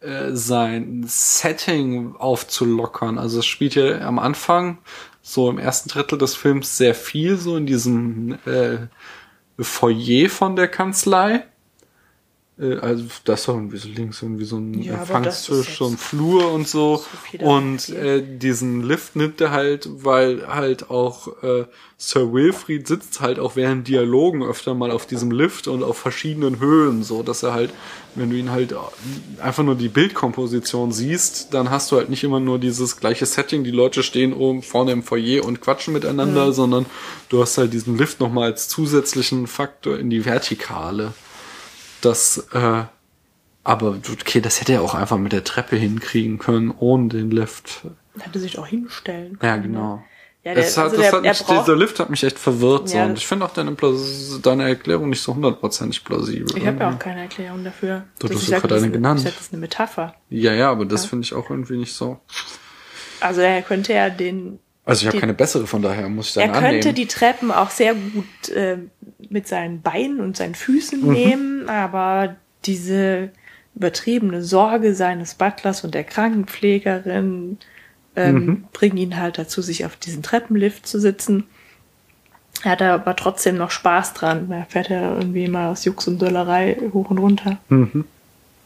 äh, sein Setting aufzulockern. Also es spielt ja am Anfang, so im ersten Drittel des Films, sehr viel so in diesem äh, Foyer von der Kanzlei. Äh, Also das ist doch irgendwie so links irgendwie so ein Ja, Empfangstisch, so ein Flur und so. und äh, diesen Lift nimmt er halt, weil halt auch äh, Sir Wilfried sitzt halt auch während Dialogen öfter mal auf diesem Lift und auf verschiedenen Höhen, so dass er halt, wenn du ihn halt einfach nur die Bildkomposition siehst, dann hast du halt nicht immer nur dieses gleiche Setting, die Leute stehen oben vorne im Foyer und quatschen miteinander, sondern du hast halt diesen Lift nochmal als zusätzlichen Faktor in die Vertikale. Das, äh, aber okay, das hätte er auch einfach mit der Treppe hinkriegen können, ohne den Lift. Hätte sich auch hinstellen Ja, können, genau. ne? Ja, der, hat, also der, er mich, dieser Lift hat mich echt verwirrt. So. Ja, und das- ich finde auch deine, deine Erklärung nicht so hundertprozentig plausibel. ich habe ja auch keine Erklärung dafür. Du hast ja gerade eine genannt. Ich sag, das ist eine Metapher. ja, ja, aber das finde ich auch irgendwie nicht so. Also er könnte ja den Also ich habe keine bessere von daher, muss ich Er dann könnte annehmen. die Treppen auch sehr gut äh, mit seinen Beinen und seinen Füßen Mhm. nehmen, aber diese übertriebene Sorge seines Butlers und der Krankenpflegerin ähm, Mhm. bringen ihn halt dazu, sich auf diesen Treppenlift zu sitzen. Er hat aber trotzdem noch Spaß dran. Da fährt er irgendwie mal aus Jux und Döllerei hoch und runter. Mhm.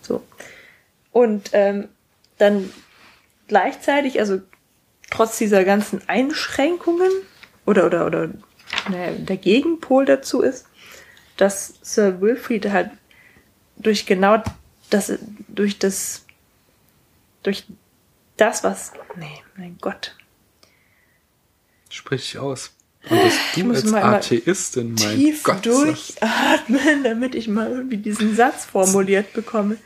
So. Und ähm, dann gleichzeitig, also trotz dieser ganzen Einschränkungen oder oder oder ne, der Gegenpol dazu ist, dass Sir Wilfrid halt durch genau das durch das durch das was nee mein Gott Sprich aus. Und dass du muss als mal Atheistin, mein tief Gott. durchatmen, <laughs> damit ich mal irgendwie diesen Satz formuliert bekomme.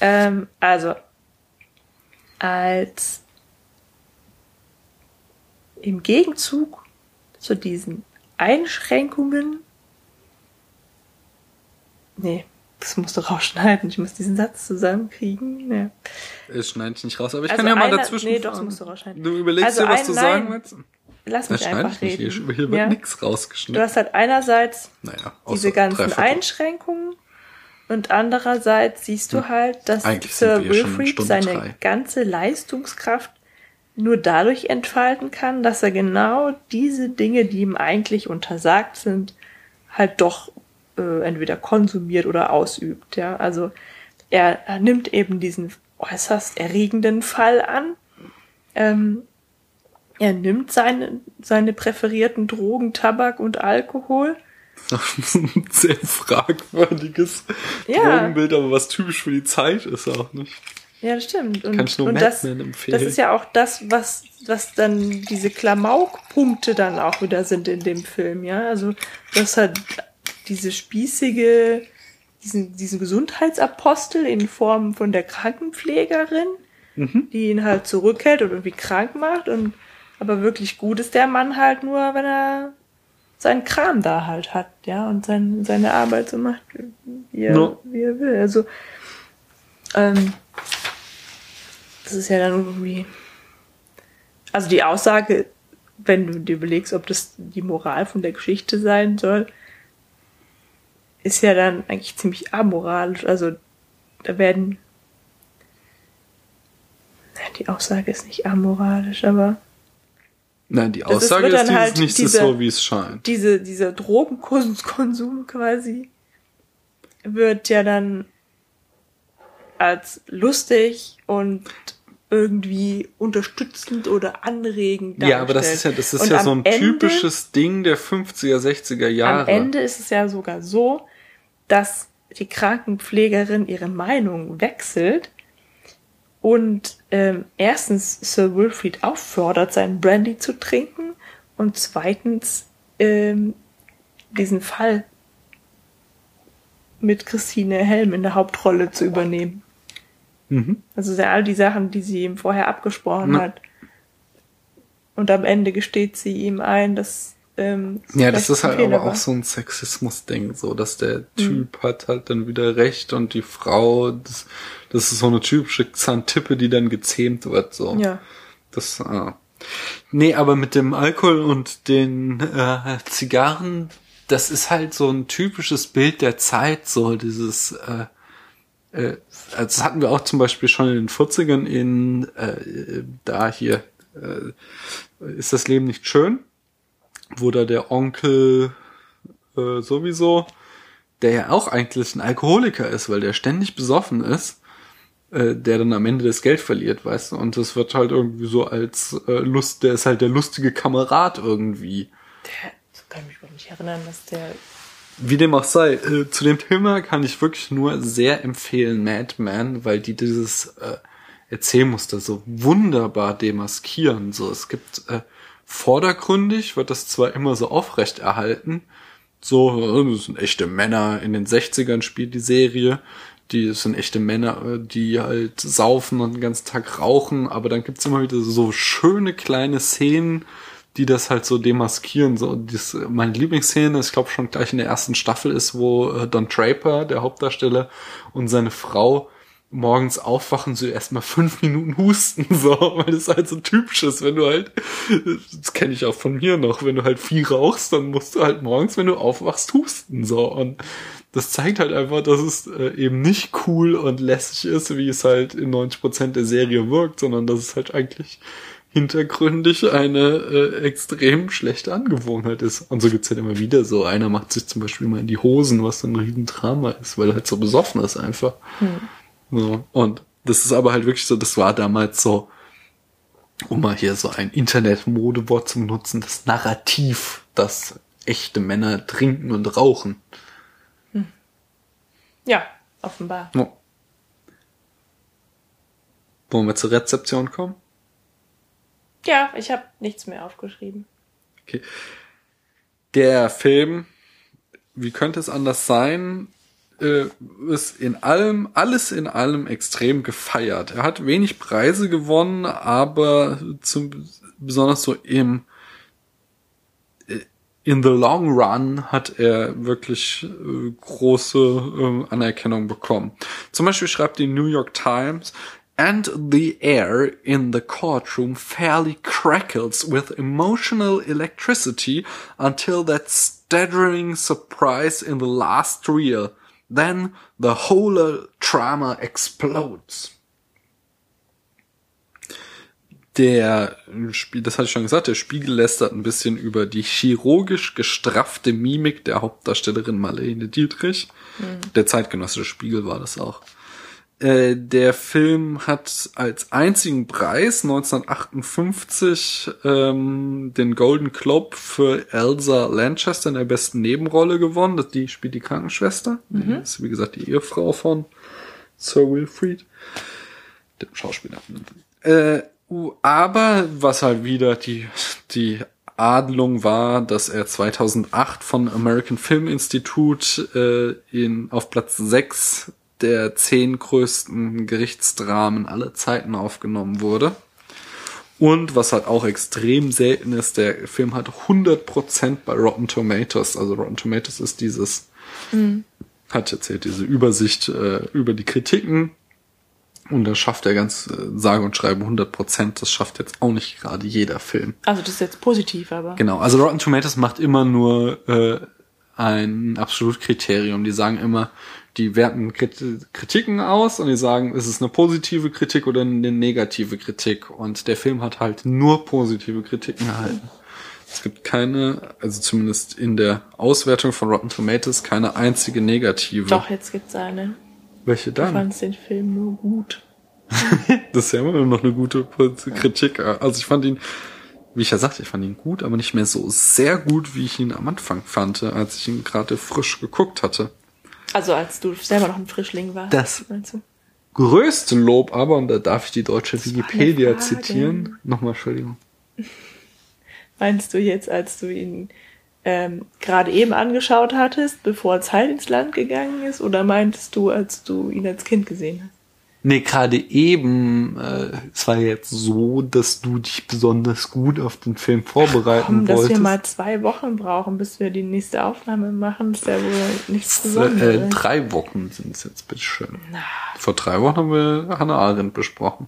Ähm, also, als im Gegenzug zu diesen Einschränkungen, nee, Das musst du rausschneiden. Ich muss diesen Satz zusammenkriegen. Ja. Es schneidet nicht raus, aber ich Also kann ja mal dazwischen. nee, doch, das musst du rausschneiden. Du überlegst Also dir, was du sagen nein. willst? Lass mich schneide einfach ich nicht. reden. Hier, hier wird ja? nichts Du rausgeschnitten. hast halt einerseits Naja, diese ganzen. Einschränkungen und andererseits siehst du halt, dass Hm. Eigentlich Sir Stunde seine drei. ganze Leistungskraft nur dadurch entfalten kann, dass er genau diese Dinge, die ihm eigentlich untersagt sind, halt doch äh, entweder konsumiert oder ausübt. Ja, also er, er nimmt eben diesen äußerst erregenden Fall an. Ähm, er nimmt seine, seine präferierten Drogen, Tabak und Alkohol. Das ist ein sehr fragwürdiges Ja. Drogenbild, aber was typisch für die Zeit ist auch nicht. Ja, das stimmt. Und, Kann ich nur und das, empfehlen. das ist ja auch das, was, was dann diese Klamauk-Punkte dann auch wieder sind in dem Film, ja. Also das hat diese spießige, diesen, diesen Gesundheitsapostel in Form von der Krankenpflegerin, Mhm. die ihn halt zurückhält und irgendwie krank macht und aber wirklich gut ist der Mann halt nur, wenn er seinen Kram da halt hat, ja, und sein, seine Arbeit so macht, wie er, Ja. wie er will. Also, ähm, das ist ja dann irgendwie. Also die Aussage, wenn du dir überlegst, ob das die Moral von der Geschichte sein soll, ist ja dann eigentlich ziemlich amoralisch. Also da werden. Die Aussage ist nicht amoralisch, aber Nein, die Das ist- Aussage ist, dieses halt nichts ist diese- so, wie es scheint. diese, dieser Drogenkonsum quasi wird ja dann als lustig und irgendwie unterstützend oder anregend Ja, aber das ist ja, das ist Und ja so ein Ende- typisches Ding der 50er, 60er Jahre. Am Ende ist es ja sogar so, dass die Krankenpflegerin ihre Meinung wechselt und ähm, erstens Sir Wilfrid auffordert, seinen Brandy zu trinken und zweitens ähm, diesen Fall mit Christine Helm in der Hauptrolle zu übernehmen. Mhm. Also sind all die Sachen, die sie ihm vorher abgesprochen Na. hat. Und am Ende gesteht sie ihm ein, dass ähm, Ja, das ist halt Fehler aber war. auch so ein Sexismus-Ding, so, dass der Mhm. Typ hat halt dann wieder recht und die Frau, das, das ist so eine typische Xantippe, die dann gezähmt wird, so. Ja. Das, ah. Nee, aber mit dem Alkohol und den äh, Zigarren, das ist halt so ein typisches Bild der Zeit, so dieses, äh, äh, das hatten wir auch zum Beispiel schon in den 40ern in, äh, da hier, äh, ist das Leben nicht schön? Wo da der Onkel äh, sowieso, der ja auch eigentlich ein Alkoholiker ist, weil der ständig besoffen ist, äh, der dann am Ende das Geld verliert, weißt du? Und das wird halt irgendwie so als äh, Lust, der ist halt der lustige Kamerad irgendwie. Der, so kann ich mich überhaupt nicht erinnern, dass der. Wie dem auch sei, äh, zu dem Thema kann ich wirklich nur sehr empfehlen Mad Men, weil die dieses äh, Erzählmuster so wunderbar demaskieren. So, es gibt äh, vordergründig wird das zwar immer so aufrecht erhalten, so, äh, das sind echte Männer, in den 60ern spielt die Serie, die sind echte Männer, äh, die halt saufen und den ganzen Tag rauchen, aber dann gibt's immer wieder so schöne kleine Szenen, die das halt so demaskieren. So, dies, meine Lieblingsszene, ich glaube schon gleich in der ersten Staffel ist, wo äh, Don Draper, der Hauptdarsteller, und seine Frau morgens aufwachen, so erstmal fünf Minuten husten, <laughs> so, weil das halt so typisch ist, wenn du halt, das kenne ich auch von mir noch, wenn du halt viel rauchst, dann musst du halt morgens, wenn du aufwachst, husten, so, und das zeigt halt einfach, dass es äh, eben nicht cool und lässig ist, wie es halt in 90% der Serie wirkt, sondern dass es halt eigentlich hintergründig eine äh, extrem schlechte Angewohnheit ist. Und so gibt's halt immer wieder so. Einer macht sich zum Beispiel mal in die Hosen, was dann ein Riesendrama ist, weil er halt so besoffen ist einfach. So. Und das ist aber halt wirklich so, das war damals so, um mal hier so ein Internet-Modewort zu nutzen, das Narrativ, dass echte Männer trinken und rauchen. Ja, offenbar. Ja. Wollen wir zur Rezeption kommen? Ja, ich habe nichts mehr aufgeschrieben. Okay. Der Film, wie könnte es anders sein, äh, ist in allem, alles in allem extrem gefeiert. Er hat wenig Preise gewonnen, aber zum, besonders so im, äh, in the long run hat er wirklich äh, große äh, Anerkennung bekommen. Zum Beispiel schreibt die New York Times, and the air in the courtroom fairly crackles with emotional electricity until that staggering surprise in the last reel. Then the whole drama explodes. Der Spiel, das hatte ich schon gesagt, der Spiegel lästert ein bisschen über die chirurgisch gestraffte Mimik der Hauptdarstellerin Marlene Dietrich. Mhm. Der zeitgenössische Spiegel war das auch. Äh, der Film hat als einzigen Preis 1958 ähm, den Golden Globe für Elsa Lanchester in der besten Nebenrolle gewonnen. Das, die spielt die Krankenschwester. Mhm. Die ist, wie gesagt, die Ehefrau von Sir Wilfried, dem Schauspieler. Äh, aber was halt wieder die, die Adelung war, dass er 2008 von American Film Institute äh, in, auf Platz 6 der zehn größten Gerichtsdramen aller Zeiten aufgenommen wurde. Und was halt auch extrem selten ist, der Film hat 100% bei Rotten Tomatoes. Also Rotten Tomatoes ist dieses, mhm. hat erzählt, diese Übersicht äh, über die Kritiken. Und das schafft er ganz äh, sage und schreibe 100%. Das schafft jetzt auch nicht gerade jeder Film. Also das ist jetzt positiv, aber. Genau, also Rotten Tomatoes macht immer nur äh, ein Absolutkriterium. Die sagen immer, die werten Kritiken aus und die sagen, ist es eine positive Kritik oder eine negative Kritik. Und der Film hat halt nur positive Kritiken erhalten. Es gibt keine, also zumindest in der Auswertung von Rotten Tomatoes, keine einzige negative. Doch, jetzt gibt's eine. Welche dann? Du fandst den Film nur gut. <laughs> das ist ja immer noch eine gute Kritik. Also ich fand ihn, wie ich ja sagte, ich fand ihn gut, aber nicht mehr so sehr gut, wie ich ihn am Anfang fand, als ich ihn gerade frisch geguckt hatte. Also als du selber noch ein Frischling warst. Das größte Lob aber, und da darf ich die deutsche Wikipedia zitieren. Nochmal, Entschuldigung. <laughs> Meinst du jetzt, als du ihn ähm, gerade eben angeschaut hattest, bevor Zeit ins Land gegangen ist, oder meintest du, als du ihn als Kind gesehen hast? Nee, gerade eben, äh, es war jetzt so, dass du dich besonders gut auf den Film vorbereiten Komm, wolltest. Dass wir mal zwei Wochen brauchen, bis wir die nächste Aufnahme machen, ist ja wohl nichts Besonderes. Äh, drei Wochen sind es jetzt, bitteschön. Na. Vor drei Wochen haben wir Hannah Arendt besprochen.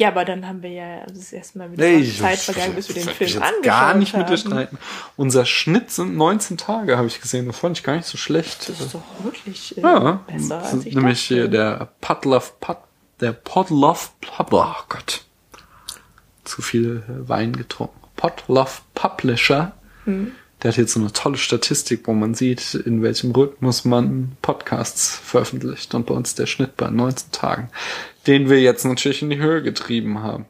Ja, aber dann haben wir ja das erste Mal wieder nee, Zeit vergangen, bis wir den Film angeschaut haben. gar nicht mit dir streiten. Unser Schnitt sind 19 Tage, habe ich gesehen. Das fand ich gar nicht so schlecht. Das ist doch wirklich äh, ja, besser als ich Nämlich dachte. der Podlove, Pod, der Podlove, oh Gott. Zu viel Wein getrunken. Podlove Publisher. Hm. Der hat jetzt so eine tolle Statistik, wo man sieht, in welchem Rhythmus man Podcasts veröffentlicht. Und bei uns der Schnitt bei 19 Tagen den wir jetzt natürlich in die Höhe getrieben haben.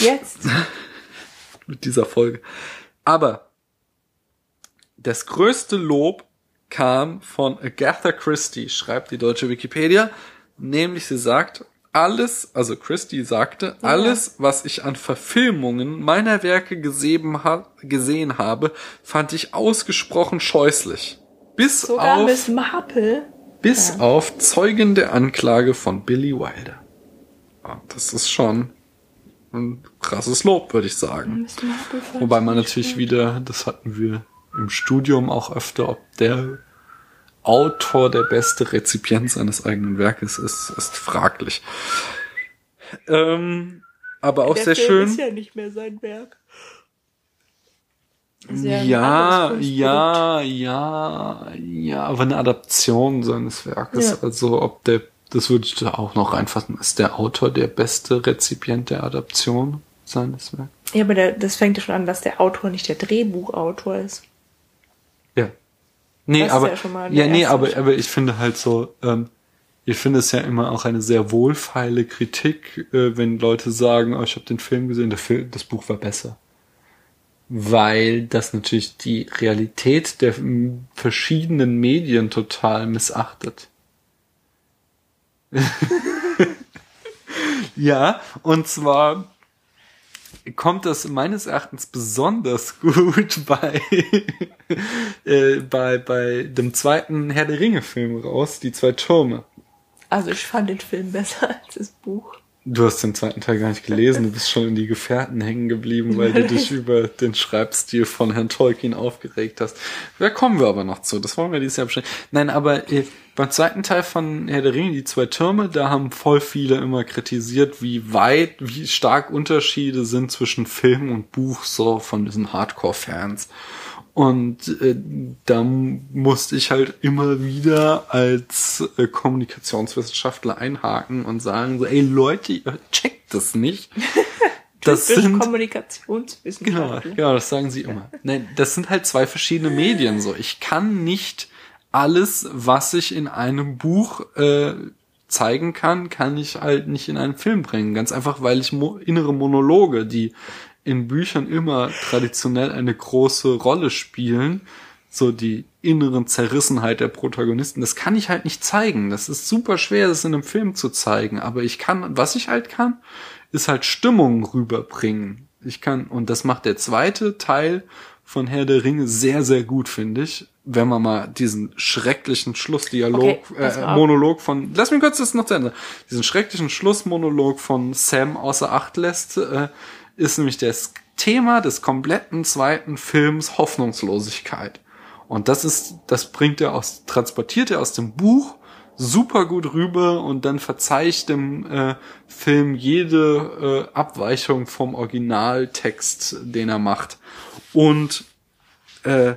Jetzt? <laughs> Mit dieser Folge. Aber das größte Lob kam von Agatha Christie, schreibt die deutsche Wikipedia, nämlich sie sagt, alles, also Christie sagte, ja. alles, was ich an Verfilmungen meiner Werke gesehen, ha gesehen habe, fand ich ausgesprochen scheußlich. Bis Sogar auf Miss Marple bis ja. auf Zeugen der Anklage von Billy Wilder. Ja, das ist schon ein krasses Lob, würde ich sagen. Wobei man natürlich wieder, das hatten wir im Studium auch öfter, ob der Autor der beste Rezipient seines eigenen Werkes ist, ist fraglich. Ähm, aber auch der sehr Film schön. Ist ja nicht mehr sein Werk. Ja, ja, ja, ja, ja, aber eine Adaption seines Werkes. Ja. Also ob der, das würde ich da auch noch reinfassen, ist der Autor der beste Rezipient der Adaption seines Werkes. Ja, aber der, das fängt ja schon an, dass der Autor nicht der Drehbuchautor ist. Nee, das aber, ja, ja nee, aber, aber ich finde halt so, ähm, ich finde es ja immer auch eine sehr wohlfeile Kritik, äh, wenn Leute sagen, oh, ich habe den Film gesehen, der Film, das Buch war besser weil das natürlich die Realität der verschiedenen Medien total missachtet. <laughs> ja, und zwar kommt das meines Erachtens besonders <laughs> gut bei, äh, bei, bei dem zweiten Herr der Ringe Film raus, die zwei Türme. Also ich fand den Film besser als das Buch. Du hast den zweiten Teil gar nicht gelesen, du bist schon in die Gefährten hängen geblieben, weil du dich <laughs> über den Schreibstil von Herrn Tolkien aufgeregt hast. Da kommen wir aber noch zu, das wollen wir dieses Jahr bestimmt. Nein, aber äh, beim zweiten Teil von Herr der Ringe, die zwei Türme, da haben voll viele immer kritisiert, wie weit, wie stark Unterschiede sind zwischen Film und Buch, so von diesen Hardcore-Fans. Und äh, da musste ich halt immer wieder als äh, Kommunikationswissenschaftler einhaken und sagen so, ey Leute, ihr checkt das nicht. <laughs> Das sind Genau, Kommunikationswissenschaftler. genau, das sagen sie immer. Nein, das sind halt zwei verschiedene Medien so. Ich kann nicht alles, was ich in einem Buch äh, zeigen kann, kann ich halt nicht in einen Film bringen. Ganz einfach, weil ich mo innere Monologe, die in Büchern immer traditionell eine große Rolle spielen, so die inneren Zerrissenheit der Protagonisten, das kann ich halt nicht zeigen. Das ist super schwer, das in einem Film zu zeigen. Aber ich kann, was ich halt kann, ist halt Stimmung rüberbringen. Ich kann, und das macht der zweite Teil von Herr der Ringe sehr, sehr gut, finde ich. Wenn man mal diesen schrecklichen Schlussdialog, Okay, äh. Monolog von, lass mich kurz das noch zu Ende, diesen schrecklichen Schlussmonolog von Sam außer Acht lässt, äh, ist nämlich das Thema des kompletten zweiten Films Hoffnungslosigkeit. Und das ist, das bringt er aus, transportiert er aus dem Buch super gut rüber und dann verzeiht dem äh, Film jede äh, Abweichung vom Originaltext, den er macht. Und äh,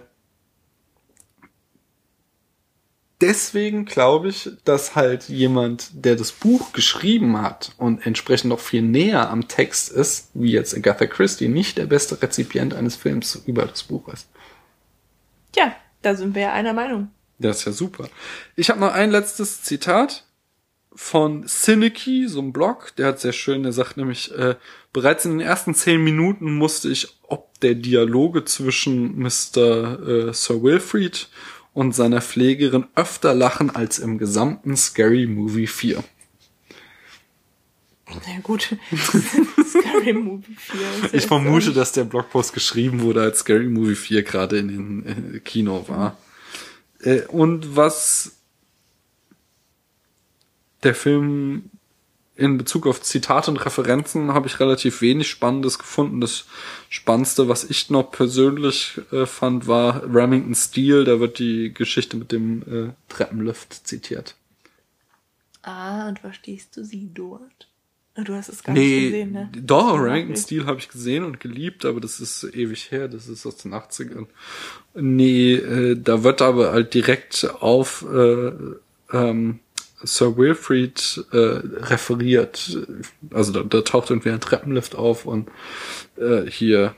deswegen glaube ich, dass halt jemand, der das Buch geschrieben hat und entsprechend noch viel näher am Text ist, wie jetzt Agatha Christie, nicht der beste Rezipient eines Films über das Buch ist. Tja, da sind wir ja einer Meinung. Das ist ja super. Ich habe noch ein letztes Zitat von Cynicky, so ein Blog, der hat sehr schön, der sagt nämlich, äh, bereits in den ersten zehn Minuten musste ich ob der Dialoge zwischen Mr. Äh, Sir Wilfrid und seiner Pflegerin öfter lachen als im gesamten Scary Movie 4. Na gut. <laughs> Scary Movie 4. ist Ich vermute, dass der Blogpost geschrieben wurde, als Scary Movie 4 gerade in den äh, Kino war. Äh, und was der Film in Bezug auf Zitate und Referenzen habe ich relativ wenig Spannendes gefunden. Das Spannendste, was ich noch persönlich äh, fand, war Remington Steel. Da wird die Geschichte mit dem äh, Treppenlift zitiert. Ah, und verstehst du sie dort? Ah, Du hast es gar Nee, nicht gesehen, ne? doch, Remington. Steel habe ich gesehen und geliebt, aber das ist ewig her, das ist aus den 80ern. Nee, äh, da wird aber halt direkt auf äh, ähm, Sir Wilfrid äh, referiert. Also da, da taucht irgendwie ein Treppenlift auf und äh, hier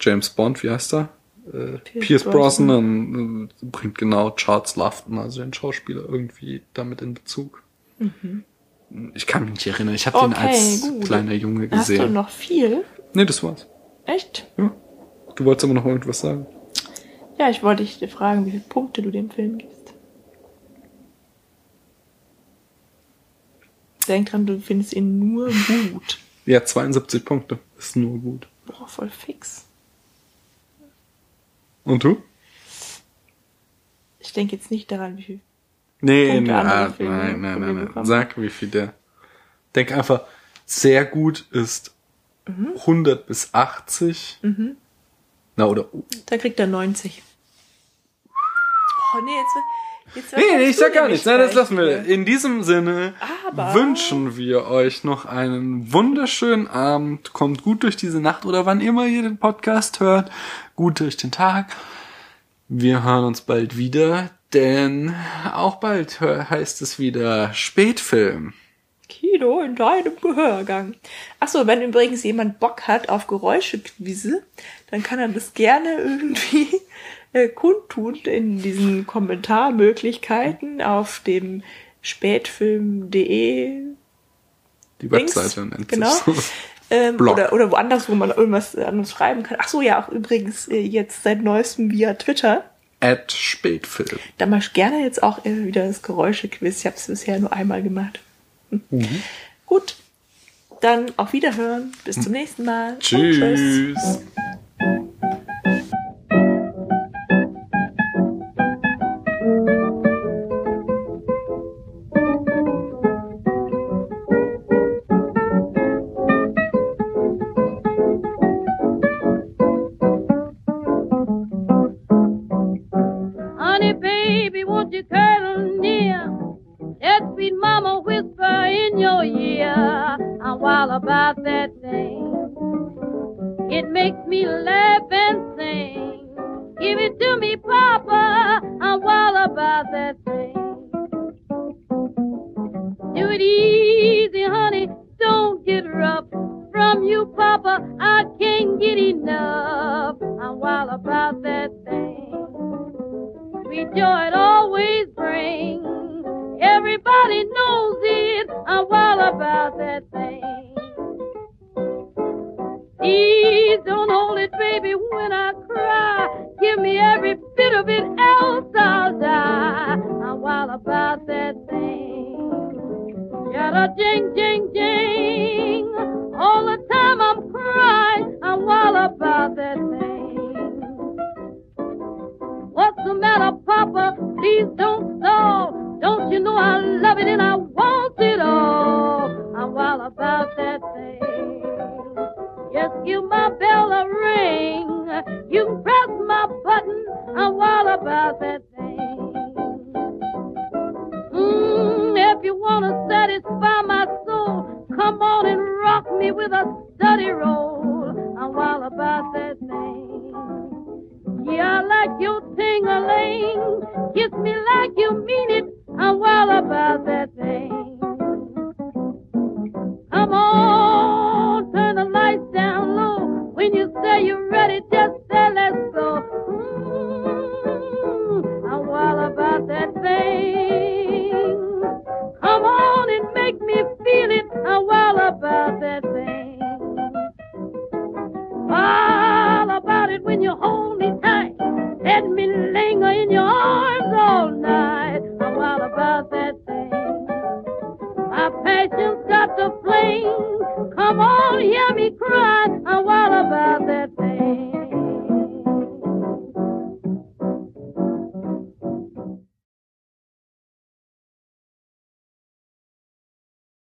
James Bond, wie heißt er? Äh, Pierce Pierce Brosnan. Brosnan äh, bringt genau Charles Lufton, also den Schauspieler, irgendwie damit in Bezug. Ich kann mich nicht erinnern. Ich habe den Mhm. Okay, als gut. kleiner Junge Hast du gesehen. noch viel? Nee, das war's. Echt? Ja. Du wolltest aber noch irgendwas sagen. Ja, ich wollte dich fragen, wie viele Punkte du dem Film gibst. Denk dran, du findest ihn nur gut. <laughs> Ja, 72 Punkte. Ist nur gut. Boah, voll fix. Und du? Ich denke jetzt nicht daran, wie viel. Nee, andere ah, nein, nein, nein, nein. bekommen. Sag, wie viel der. Denk einfach, sehr gut ist Mhm. 100 bis 80. Na, oder, Da kriegt er 90. Oh, nee, jetzt Nee, ich sag gar nichts. Nein, das lassen wir. In diesem Sinne Aber- wünschen wir euch noch einen wunderschönen Abend. Kommt gut durch diese Nacht oder wann immer ihr den Podcast hört. Gut durch den Tag. Wir hören uns bald wieder, denn auch bald heißt es wieder Spätfilm. Kino in deinem Gehörgang. Achso, wenn übrigens jemand Bock hat auf Geräuschequizze, dann kann er das gerne irgendwie äh, kundtun in diesen Kommentarmöglichkeiten auf dem spätfilm.de Die Links, Webseite nennt genau. sich so. <laughs> ähm, oder, oder woanders, wo man irgendwas an uns schreiben kann. Ach so, ja, auch übrigens äh, jetzt seit neuestem via Twitter. At Spätfilm. Da mach ich gerne jetzt auch äh, wieder das Geräuschequiz. Ich habe es bisher nur einmal gemacht. Hm. Gut, dann auf Wiederhören. Bis zum nächsten Mal. Und Tschüss.